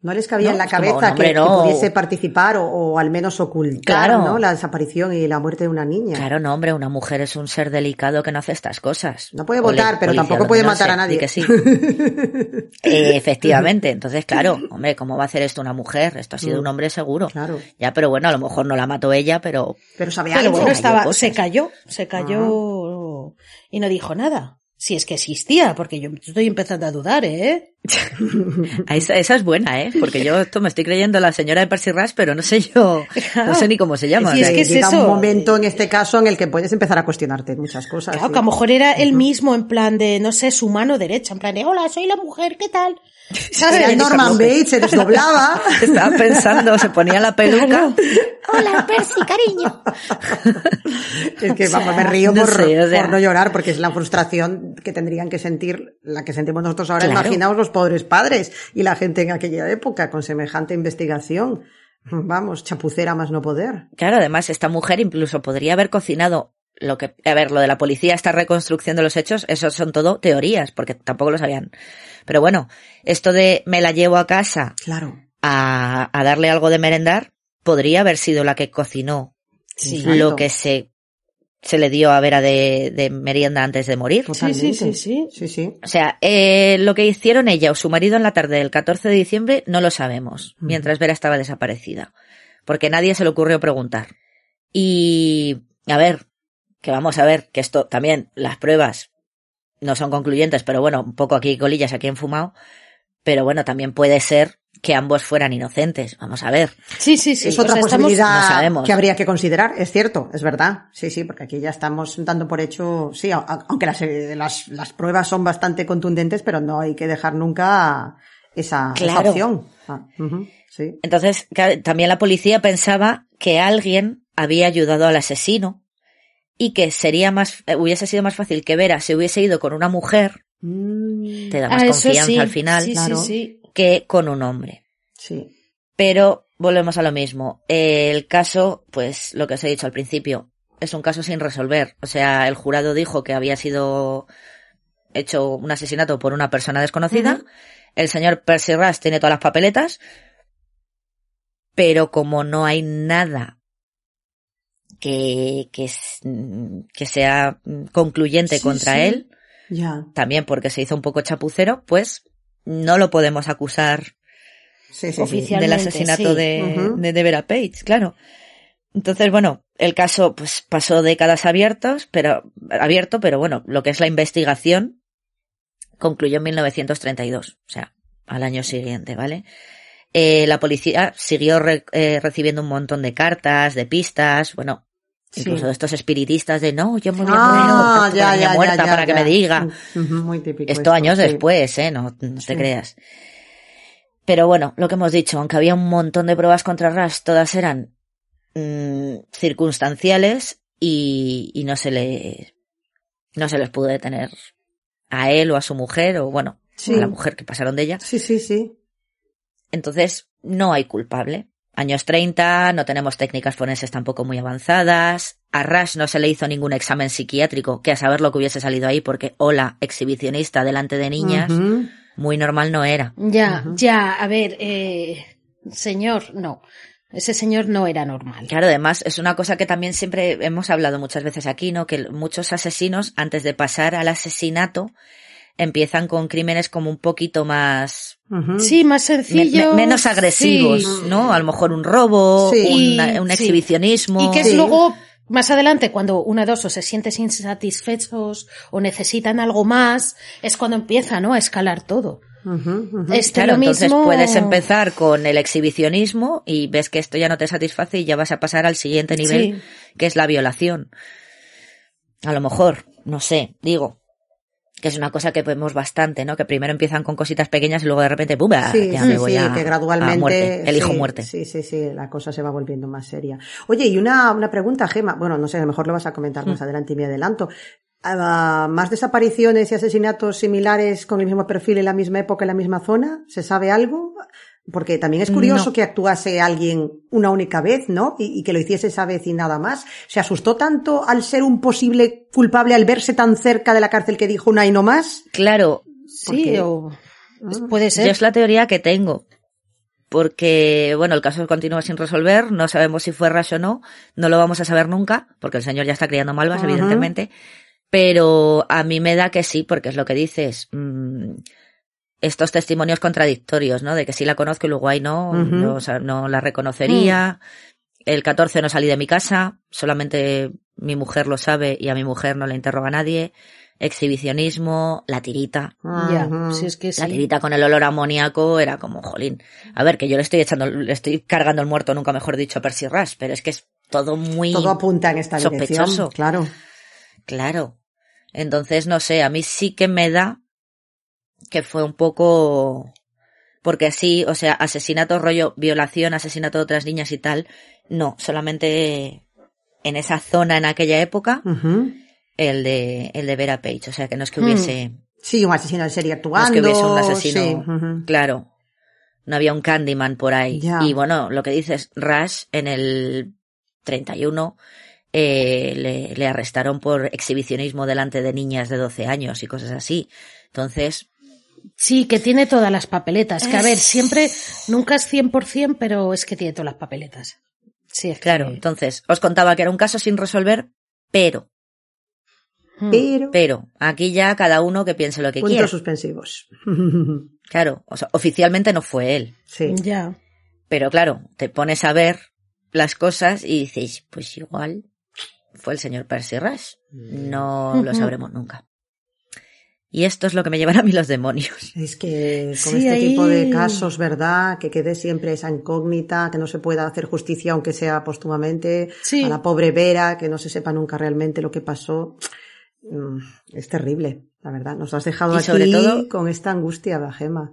No les cabía No, en la como, cabeza no, hombre, que, pudiese participar o, o al menos ocultar Claro. ¿no? la desaparición y la muerte de una niña. Claro, no, hombre, una mujer es un ser delicado que no hace estas cosas. No puede votar, pero tampoco puede matar sé, a nadie. di que sí. Eh, efectivamente, entonces, claro, hombre, ¿cómo va a hacer esto una mujer? Esto ha sido un hombre seguro. Mm. Claro. Ya, pero bueno, a lo mejor no la mató ella, pero Pero sabe Pero algo. bueno, estaba, se cayó, se cayó y no dijo nada. Si es que existía, porque yo estoy empezando a dudar, ¿eh? esa, esa es buena, ¿eh? Porque yo esto me estoy creyendo la señora de Percy Rush, pero no sé yo, no sé ni cómo se llama. Sí, es que es llega eso. un momento en este caso en el que puedes empezar a cuestionarte muchas cosas. Claro, sí. que a lo mejor era él mismo en plan de, no sé, su mano derecha, en plan de, hola, soy la mujer, ¿qué tal? Era Norman Bates, se desdoblaba. Estaba pensando, se ponía la peluca. Hola, Percy, cariño. Es que O sea, vamos, me río no por, sé, o sea- por no llorar, porque es la frustración que tendrían que sentir, la que sentimos nosotros ahora. Claro. Imaginaos los pobres padres y la gente en aquella época con semejante investigación. Vamos, chapucera más no poder. Claro, además, esta mujer incluso podría haber cocinado lo que, a ver, lo de la policía, esta reconstrucción de los hechos, eso son todo teorías, porque tampoco lo sabían. Pero bueno, esto de me la llevo a casa Claro. a, a darle algo de merendar, podría haber sido la que cocinó Sí. Lo que se, se le dio a Vera de, de merienda antes de morir. Totalmente. sí, sí, sí. Sí, sí. O sea, eh, lo que hicieron ella o su marido en la tarde del 14 de diciembre no lo sabemos, Ujú. mientras Vera estaba desaparecida, porque nadie se le ocurrió preguntar. Y, a ver, que vamos a ver, que esto también, las pruebas no son concluyentes, pero bueno, un poco aquí colillas, aquí en fumado, pero bueno, también puede ser que ambos fueran inocentes, vamos a ver. Sí, sí, sí. es o otra estamos- posibilidad no sabemos. que habría que considerar, es cierto, es verdad. Sí, sí, porque aquí ya estamos dando por hecho, sí, aunque las, eh, las, las pruebas son bastante contundentes, pero no hay que dejar nunca esa, opción. Ah, sí. Entonces, también la policía pensaba que alguien había ayudado al asesino y que sería más, eh, hubiese sido más fácil que Vera se hubiese ido con una mujer, Mm, te da más Ah, confianza sí, al final, Sí, claro. sí, sí. que con un hombre. sí. Pero volvemos a lo mismo. El caso, pues lo que os he dicho al principio, es un caso sin resolver. O sea, el jurado dijo que había sido hecho un asesinato por una persona desconocida. El señor Percy Rush tiene todas las papeletas, pero como no hay nada que, que, que sea concluyente Sí, contra sí. él, Ya. también porque se hizo un poco chapucero, pues no lo podemos acusar Sí, del asesinato de, de Devera Page, claro. Entonces, bueno, el caso pues pasó décadas abiertos, pero abierto, pero bueno, lo que es la investigación concluyó en 1932, o sea, al año siguiente, ¿vale? Eh, la policía siguió re- eh, recibiendo un montón de cartas, de pistas, bueno. Incluso de estos espiritistas de no, yo me voy a Ah, poner con ya, muerta ya, ya, para que me diga. Muy típico. Esto años sí. después, ¿eh? No, no Sí. te creas. Pero bueno, lo que hemos dicho, aunque había un montón de pruebas contra Rush, todas eran mm, circunstanciales y, y no se le no se les pudo detener a él o a su mujer o bueno, Sí. a la mujer que pasaron de ella. Sí, sí, sí. Entonces, no hay culpable. Años 30, no tenemos técnicas forenses tampoco muy avanzadas. A Rush no se le hizo ningún examen psiquiátrico, que a saber lo que hubiese salido ahí, porque, hola, exhibicionista delante de niñas, Ujú. muy normal no era. Ya, Ujú. ya, a ver, eh, señor, no. Ese señor no era normal. Claro, además es una cosa que también siempre hemos hablado muchas veces aquí, ¿no? Que muchos asesinos, antes de pasar al asesinato, empiezan con crímenes como un poquito más. Sí, más me- sencillo. me- menos agresivos, sí. ¿no? A lo mejor un robo, Sí. una- un Sí. exhibicionismo. Y que es Sí. luego, más adelante, cuando una dos o se sienten insatisfechos o necesitan algo más, es cuando empieza, ¿no? A escalar todo. Este Claro, lo entonces mismo... puedes empezar con el exhibicionismo y ves que esto ya no te satisface y ya vas a pasar al siguiente nivel, Sí. que es la violación. A lo mejor, no sé, digo, que es una cosa que vemos bastante, ¿no? Que primero empiezan con cositas pequeñas y luego de repente, ¡bum! Sí, ya me voy sí, a, que a gradualmente. muerte, elijo sí, muerte. Sí, sí, sí, la cosa se va volviendo más seria. Oye, y una, una pregunta, Gema. Bueno, no sé, a lo mejor lo vas a comentar Mm. más adelante y me adelanto. Ah, ¿Más desapariciones y asesinatos similares con el mismo perfil en la misma época, en la misma zona? ¿Se sabe algo? Porque también es curioso No. que actuase alguien una única vez, ¿no? Y, y que lo hiciese esa vez y nada más. ¿Se asustó tanto al ser un posible culpable al verse tan cerca de la cárcel que dijo una y no más? Claro, Sí, o... Puede ser. yo es la teoría que tengo. Porque, bueno, el caso continúa sin resolver, no sabemos si fue Rush o no, no lo vamos a saber nunca, porque el señor ya está criando malvas, evidentemente, pero a mí me da que sí, porque es lo que dices, mm, estos testimonios contradictorios, ¿no? De que sí la conozco y luego ahí no, no, o sea, no la reconocería. El 14 no salí de mi casa, solamente mi mujer lo sabe y a mi mujer no le interroga a nadie. Exhibicionismo, la tirita. Ya, Ujú. si es que sí. La tirita con el olor amoníaco era como, jolín. A ver, que yo le estoy echando, le estoy cargando el muerto, nunca mejor dicho, a Percy Rush, pero es que es todo muy Todo apunta en esta dirección. sospechoso. Claro. claro. Entonces, no sé, a mí sí que me da que fue un poco, porque así, o sea, asesinato, rollo, violación, asesinato de otras niñas y tal, no, solamente en esa zona, en aquella época, el de, el de Vera Page, o sea, que no es que hubiese, Sí, un asesino en serie no actuando. es que hubiese un asesino, sí, claro. No había un Candyman por ahí. Y bueno, lo que dices, Rush en el 31 eh, le, le arrestaron por exhibicionismo delante de niñas de 12 años y cosas así. Entonces, Sí, que tiene todas las papeletas. Que a ver, siempre, nunca es 100%, pero es que tiene todas las papeletas. Sí, es que- claro, entonces os contaba que era un caso sin resolver, pero, Mm. Pero, pero, aquí ya cada uno que piense lo que quiera. puntos suspensivos. Claro, o sea, oficialmente no fue él. sí. Ya. Pero claro, te pones a ver las cosas y dices, pues igual fue el señor Percy Rush. No lo sabremos nunca. Y esto es lo que me llevan a mí los demonios. Es que con Sí, este ahí- tipo de casos, ¿verdad? Que quede siempre esa incógnita, que no se pueda hacer justicia aunque sea póstumamente. Sí. A la pobre Vera, que no se sepa nunca realmente lo que pasó. Mm, Es terrible, la verdad. Nos has dejado Y aquí sobre todo- con esta angustia, Gema.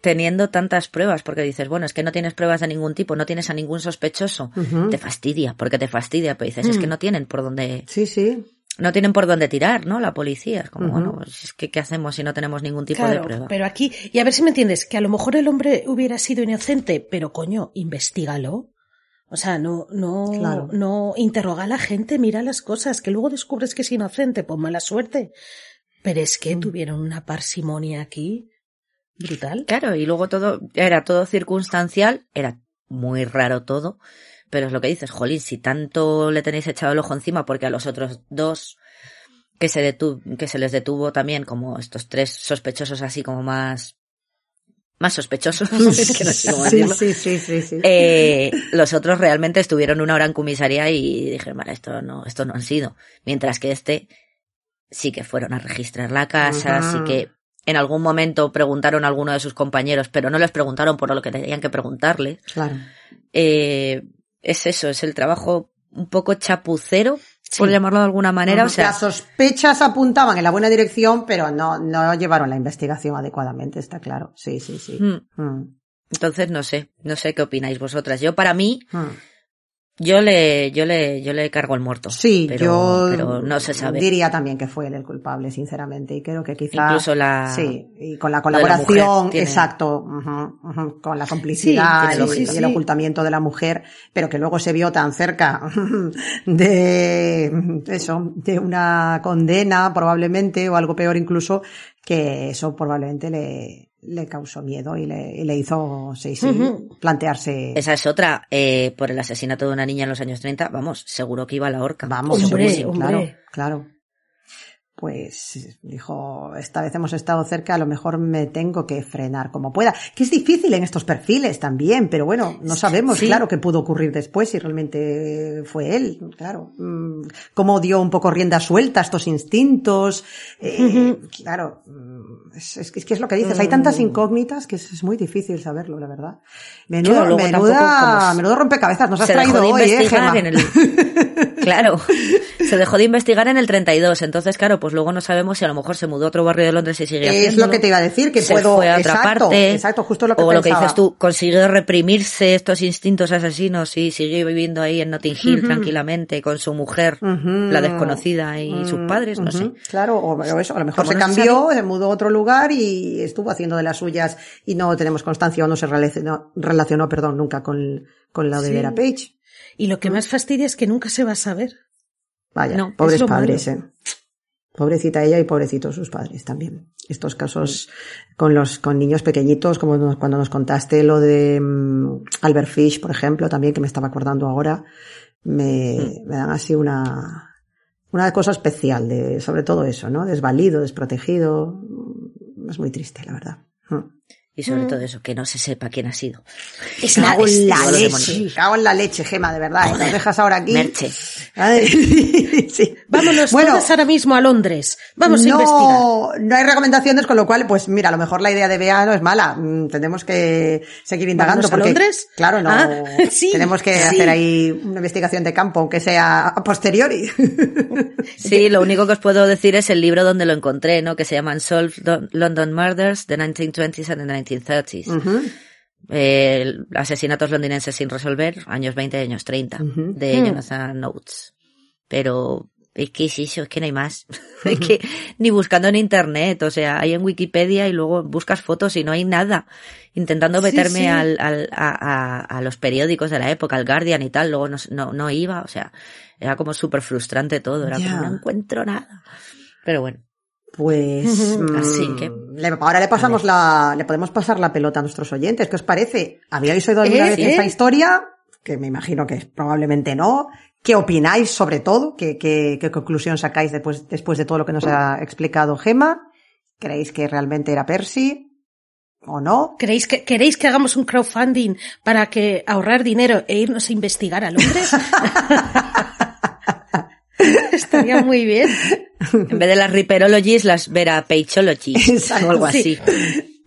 Teniendo tantas pruebas, porque dices, bueno, es que no tienes pruebas de ningún tipo, no tienes a ningún sospechoso. Te fastidia, porque te fastidia, pero dices, es que Mm. no tienen por dónde, Sí, sí. No tienen por dónde tirar, ¿no? La policía. Es como, bueno, pues es que, ¿qué hacemos si no tenemos ningún tipo de prueba? pero aquí, y a ver si me entiendes, que a lo mejor el hombre hubiera sido inocente, pero coño, investigalo. O sea, no, no, Claro. no interroga a la gente, mira las cosas, que luego descubres que es inocente, pues mala suerte. Pero es Mm. que tuvieron una parsimonia aquí brutal. Claro, y luego todo, era todo circunstancial, era muy raro todo, pero es lo que dices, jolín, si tanto le tenéis echado el ojo encima, porque a los otros dos que se detu que se les detuvo también como estos tres sospechosos así como más, más sospechosos, que no sé cómo sí, decirlo. sí, sí, sí, sí. Eh, los otros realmente estuvieron una hora en comisaría y dijeron, vale, esto no, esto no han sido. Mientras que este sí que fueron a registrar la casa, Ajá. sí que en algún momento preguntaron a alguno de sus compañeros, pero no les preguntaron por lo que tenían que preguntarle. Claro. Eh, es eso, es el trabajo un poco chapucero, por llamarlo de alguna manera. O sea, Las sospechas apuntaban en la buena dirección, pero no, no llevaron la investigación adecuadamente, está claro. Sí, sí, sí. mm, Mm, entonces no sé, no sé qué opináis vosotras. Yo para mí, mm. Yo le, yo le, yo le cargo el muerto. Sí, pero, yo pero no se sabe. diría también que fue él el culpable, sinceramente, y creo que quizá Incluso la, sí, y con la colaboración, exacto, con la complicidad y- el ocultamiento de la mujer, pero que luego se vio tan cerca de eso, de una condena probablemente o algo peor incluso, que eso probablemente le le causó miedo y le, y le hizo sí, sí, plantearse Esa es otra, eh, por el asesinato de una niña en los años 30, vamos, seguro que iba a la horca. Vamos, Hombre, claro, claro. Pues dijo, esta vez hemos estado cerca, a lo mejor me tengo que frenar como pueda. Que es difícil en estos perfiles también, pero bueno, no sabemos, Sí. claro, qué pudo ocurrir después si realmente fue él, claro. Mm, Cómo dio un poco rienda suelta a estos instintos. Eh, Claro, mm, es, es que- es que es lo que dices, hay tantas incógnitas que es, es muy difícil saberlo, la verdad. Menudo, Claro, menuda, como- menudo rompecabezas nos has se dejó traído de hoy, eh, en el... Claro, se dejó de investigar en el 32, entonces claro, pues luego no sabemos si a lo mejor se mudó a otro barrio de Londres y sigue Es haciéndolo. lo que te iba a decir, que se puedo- fue a otra exacto, parte. exacto, justo lo que o lo que pensaba. dices tú, consiguió reprimirse estos instintos asesinos y siguió viviendo ahí en Notting Hill tranquilamente con su mujer, Ujú. la desconocida y sus padres, no sé. Claro, o, o eso, a lo mejor se cambió, se mudó a otro lugar y estuvo haciendo de las suyas y no tenemos constancia o no se relacionó, relacionó perdón, nunca con, con la de Sí. Vera Page. Y lo que más fastidia es que nunca se va a saber. Vaya, No, pobres padres, eh. Pobrecita ella y pobrecitos sus padres también. Estos casos con los con niños pequeñitos, como nos- cuando nos contaste lo de mm, Albert Fish, por ejemplo, también que me estaba acordando ahora, me, me dan así una una cosa especial de sobre todo eso, ¿no? Desvalido, desprotegido, es muy triste, la verdad. Mm. Y sobre todo eso, que no se sepa quién ha sido. Es cago en la los leche, cago en la leche, Gema, de verdad. ¿eh? Nos dejas ahora aquí. Merche. Sí. Vámonos Bueno, todas ahora mismo a Londres. Vamos a investigar. no, no hay recomendaciones, con lo cual, pues mira, a lo mejor la idea de Bea no es mala. Mm, Tenemos que seguir indagando. ¿Vámonos a porque, Londres? Claro, no. Ah, sí, tenemos que sí. hacer ahí una investigación de campo, aunque sea a posteriori. Sí, lo único que os puedo decir es el libro donde lo encontré, ¿no? Que se llama Unsolved Don- London Murders, the 1920s and the 1930s. Ujú. Eh, asesinatos londinenses sin resolver, años 20 y años 30, Ujú. de Hmm. Jonathan Notes. Pero, es que es eso, es que no hay más. es que ni buscando en internet, o sea, hay en Wikipedia y luego buscas fotos y no hay nada. Intentando meterme sí. Al, al- a, a- a los periódicos de la época, al Guardian y tal, luego no, no, no iba, o sea, era como súper frustrante todo, era como no encuentro nada. Pero bueno, Pues Ujú. mm, Así que- ahora le pasamos la, le podemos pasar la pelota a nuestros oyentes. ¿Qué os parece? ¿Habíais oído alguna ¿Eh? vez ¿Eh? esta historia? Que me imagino que probablemente no. ¿Qué opináis sobre todo? ¿Qué, qué, qué conclusión sacáis después, después de todo lo que nos ha explicado Gema? ¿Creéis que realmente era Percy? ¿O no? ¿Queréis que, ¿Queréis que hagamos un crowdfunding para que ahorrar dinero e irnos a investigar a Londres? Estaría muy bien. en vez de las Ripperologies, las Verapageologies, Exacto, o algo sí.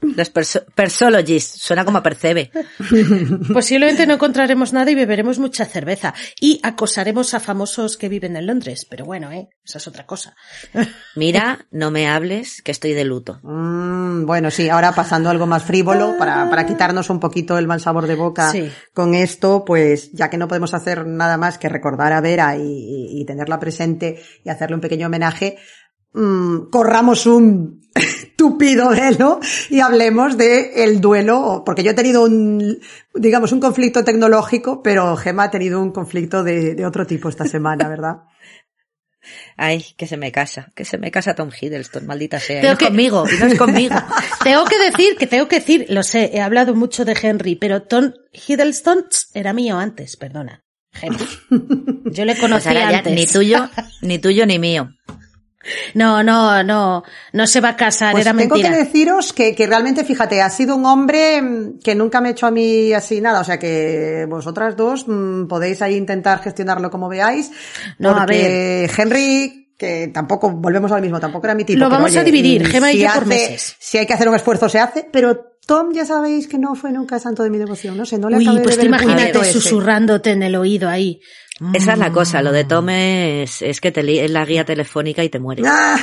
Las perso- Persologies, suena como a percebe. Posiblemente no encontraremos nada y beberemos mucha cerveza. Y acosaremos a famosos que viven en Londres. Pero bueno, ¿eh? Esa es otra cosa. Mira, no me hables, que estoy de luto. Mm, bueno, sí, ahora pasando a algo más frívolo, para, para quitarnos un poquito el mal sabor de boca Sí. con esto, pues ya que no podemos hacer nada más que recordar a Vera y, y- y tenerla presente y hacerle un pequeño homenaje, mm, corramos un tupido velo y hablemos de el duelo, porque yo he tenido un, digamos, un conflicto tecnológico, pero Gema ha tenido un conflicto de, de otro tipo esta semana, ¿verdad? Ay, que se me casa, que se me casa Tom Hiddleston, maldita sea. Tengo no que- es conmigo, y no es conmigo. tengo que decir, que tengo que decir, lo sé, he hablado mucho de Henry, pero Tom Hiddleston tss, era mío antes, perdona. Henry. Yo le Pues conocí ya antes. ni tuyo, ni tuyo ni mío. No, no, no, no se va a casar, Pues era tengo mentira. que deciros que, que realmente, fíjate, ha sido un hombre mm, que nunca me ha hecho a mí así nada, o sea que vosotras dos mm, podéis ahí intentar gestionarlo como veáis, No, a porque Henry, que tampoco, volvemos al mismo, tampoco era mi tipo. Lo pero, vamos a dividir, mm, Gema y si yo por hace- meses. Si hay que hacer un esfuerzo, se hace, pero Tom ya sabéis que no fue nunca santo de mi devoción, no sé, no le Uy, acabé pues de ver imagínate ese. susurrándote en el oído ahí. Esa es la cosa, lo de Mm. Tom es, es que te li- es la guía telefónica y te mueres. Ah,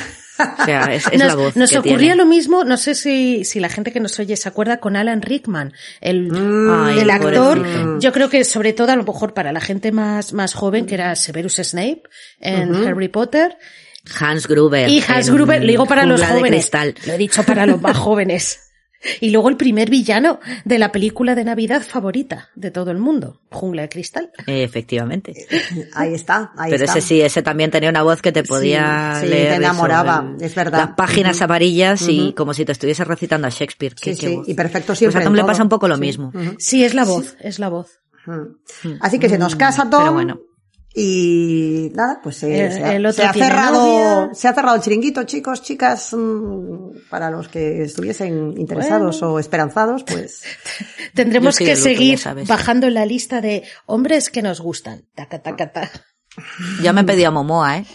O sea, es, es nos, la voz nos que ocurría tiene. lo mismo, no sé si, si la gente que nos oye se acuerda con Alan Rickman, el, Ay, el actor, pobrecito. yo creo que sobre todo a lo mejor para la gente más, más joven, que era Severus Snape en Harry Potter, Hans Gruber. y Hans Gruber, lo digo para los jóvenes, lo he dicho para los más jóvenes. Y luego el primer villano de la película de Navidad favorita de todo el mundo, Jungla de Cristal. Efectivamente. ahí está, ahí Pero está. ese sí, ese también tenía una voz que te podía sí, leer te eso, enamoraba, el- es verdad. Las páginas amarillas y como si te estuviese recitando a Shakespeare. Qué- Sí, qué sí, voz. y perfecto Pues siempre. a Tom le pasa un poco lo Sí. mismo. Sí, es la voz, es la voz. Mm. Así que se nos casa Tom. Pero bueno. Y nada, pues se, El- se ha, el otro se ha tiene cerrado, novia. se ha cerrado el chiringuito, chicos, chicas, mm, para los que estuviesen interesados o esperanzados, pues Tendremos que seguir bajando en la lista de hombres que nos gustan. Taca, taca, ta. Ya me pedido a Momoa, ¿eh?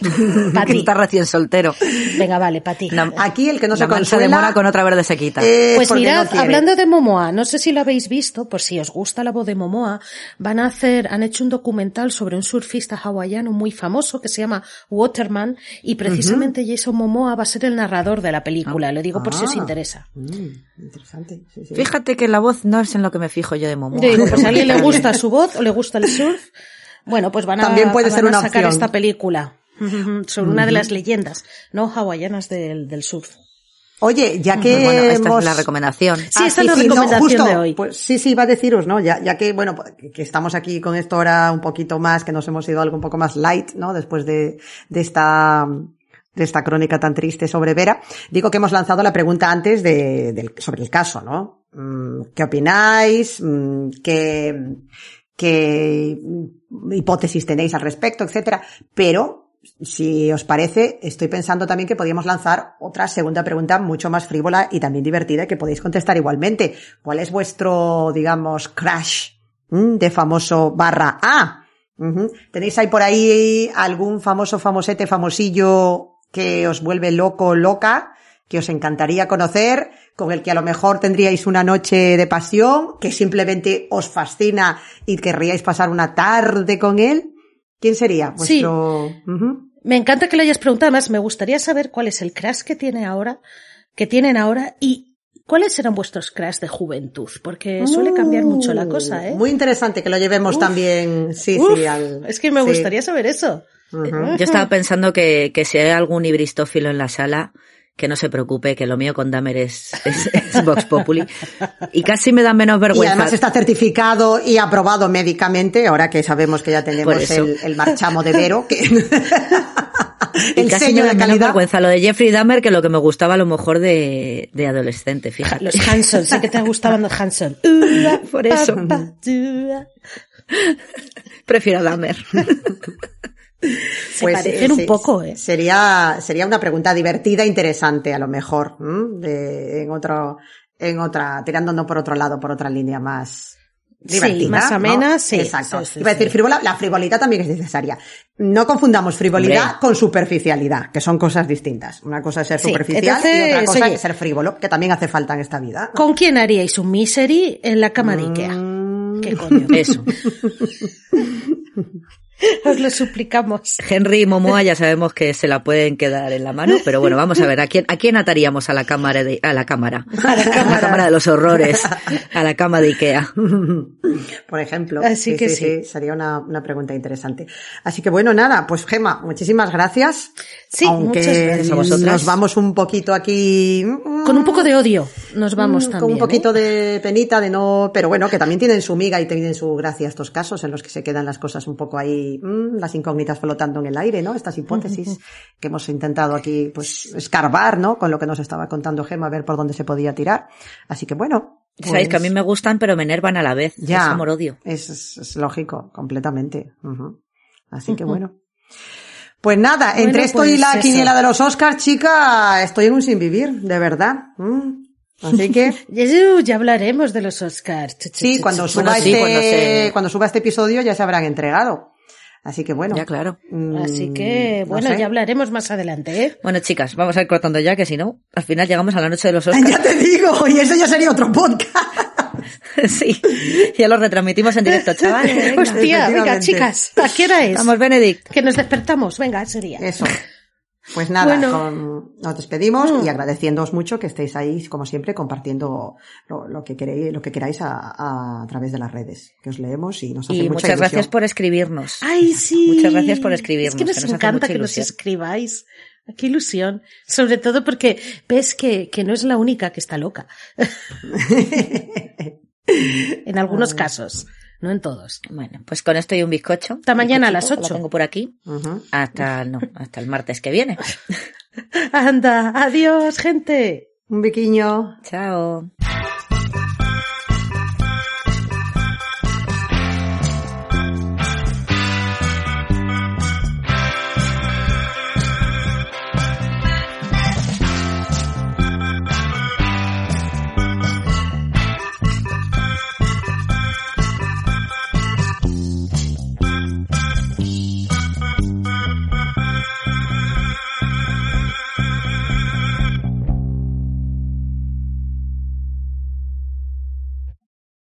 Pa' que ti. está recién soltero. Venga, vale, para ti. Una- aquí el que no se consuela, de mora con otra verde se quita. eh, Pues mirad, no hablando de Momoa, no sé si lo habéis visto, por si os gusta la voz de Momoa, van a hacer, han hecho un documental sobre un surfista hawaiano muy famoso que se llama Waterman y precisamente Jason Momoa va a ser el narrador de la película, lo digo por si os Ah. interesa. Mm, interesante. sí, sí. Fíjate que la voz no es en lo que me fijo yo de Momoa. Yo digo, pues a alguien le gusta su voz o le gusta el surf, bueno, pues van a, También puede van ser a una sacar opción. esta película sobre una de las leyendas no hawaianas del, del surf. Oye, ya que Bueno, esta hemos... es la recomendación. Sí, esta es la recomendación de hoy. Pues sí, sí, iba a deciros, ¿no? Ya, ya que, bueno, que estamos aquí con esto ahora un poquito más, que nos hemos ido a algo un poco más light, ¿no? Después de, de esta, de esta crónica tan triste sobre Vera. Digo que hemos lanzado la pregunta antes de, sobre el caso, ¿no? Mm, ¿Qué opináis? Mm, ¿Qué, qué hipótesis tenéis al respecto, etcétera? Pero, si os parece, estoy pensando también que podríamos lanzar otra segunda pregunta mucho más frívola y también divertida que podéis contestar igualmente. ¿Cuál es vuestro, digamos, crash de famoso barra A? ¿Tenéis ahí por ahí algún famoso, famosete, famosillo que os vuelve loco, loca? Que os encantaría conocer, con el que a lo mejor tendríais una noche de pasión, que simplemente os fascina y querríais pasar una tarde con él. ¿Quién sería Sí. vuestro? Ujú. Me encanta que lo hayas preguntado, además me gustaría saber cuál es el crash que tiene ahora, que tienen ahora y cuáles serán vuestros crash de juventud, porque suele cambiar mucho la cosa, ¿eh? Muy interesante que lo llevemos Uf. también, sí, Uf, sí, al- es que me sí. gustaría saber eso. Yo estaba pensando que, que si hay algún ibristófilo en la sala, que no se preocupe, que lo mío con Dahmer es, es, es Vox Populi. Y casi me da menos Y vergüenza. además está certificado y aprobado médicamente, ahora que sabemos que ya tenemos el, el marchamo de Vero, que Y el casi sello me da de menos vergüenza lo de Jeffrey Dahmer que lo que me gustaba a lo mejor de, de adolescente, fíjate. Los Hanson, sé que te gustaban los Hanson. Por eso. Prefiero a Dahmer. Se parecen eh, un sí, poco, ¿eh? Sería, sería una pregunta divertida, interesante, a lo mejor, de, en otro, en otra, tirándonos por otro lado, por otra línea más divertida. más ¿no? amena, sí, Exacto. sí, sí, Iba a decir sí. frivola, la frivolidad también es necesaria. No confundamos frivolidad Hombre. con superficialidad, que son cosas distintas. Una cosa es ser Sí, superficial y otra cosa oye. es ser frívolo, que también hace falta en esta vida. ¿Con quién haríais un misery en la cama de Ikea? Mm. ¿Qué coño? Eso. Os lo suplicamos. Henry y Momoa ya sabemos que se la pueden quedar en la mano, pero bueno, vamos a ver, ¿a quién, a quién ataríamos a la cámara de, a la cámara? A la cámara, de los horrores, a la cama de Ikea. Por ejemplo. Así que sí. Sería una, una, pregunta interesante. Así que bueno, nada, pues Gema, muchísimas gracias. Sí, Aunque muchas gracias a vosotras. nos vamos un poquito aquí. Con un poco de odio nos vamos mm, también. Con un poquito ¿eh? de penita, de no. Pero bueno, que también tienen su miga y tienen su gracia estos casos en los que se quedan las cosas un poco ahí, mmm, las incógnitas flotando en el aire, ¿no? Estas hipótesis que hemos intentado aquí, pues, escarbar, ¿no? Con lo que nos estaba contando Gema, a ver por dónde se podía tirar. Así que bueno. Pues... Sabéis que a mí me gustan, pero me enervan a la vez. Ya. Es amor-odio. Es, es, es, lógico, completamente. Uh -huh. Así que bueno. Pues nada, Bueno, entre esto pues y la eso. quiniela de los Oscars, chica, estoy en un sin vivir, de verdad. Mm. Así que, Ya, hablaremos de los Oscars. Sí, cuando suba, sí, este, cuando se- cuando suba este episodio ya se habrán entregado. Así que bueno. Ya, claro. mm, Así que, no bueno, sé. ya hablaremos más adelante, ¿eh? Bueno, chicas, vamos a ir cortando ya, que si no, al final llegamos a la noche de los Oscars. Ya te digo, y eso ya sería otro podcast. sí, ya lo retransmitimos en directo, chavales. venga. Hostia, venga, chicas, ¿a qué hora es? Vamos, Benedict. Que nos despertamos, venga, ese día. Eso. Pues nada, Bueno. con- nos despedimos Mm. y agradeciéndoos mucho que estéis ahí, como siempre, compartiendo lo, lo que queréis, lo que queráis a, a, a través de las redes, que os leemos y nos hace Y mucha muchas ilusión. gracias por escribirnos. Ay, sí. Muchas gracias por escribirnos, Es que nos, que nos hace encanta que nos escribáis. Qué ilusión. Sobre todo porque ves que, que no es la única que está loca. en algunos casos, no en todos. Bueno, pues con esto y un bizcocho. Hasta mañana a las Bizcochito, ocho. Lo tengo por aquí. Hasta, no, hasta el martes que viene. Anda, adiós, gente. Un biquiño. Chao.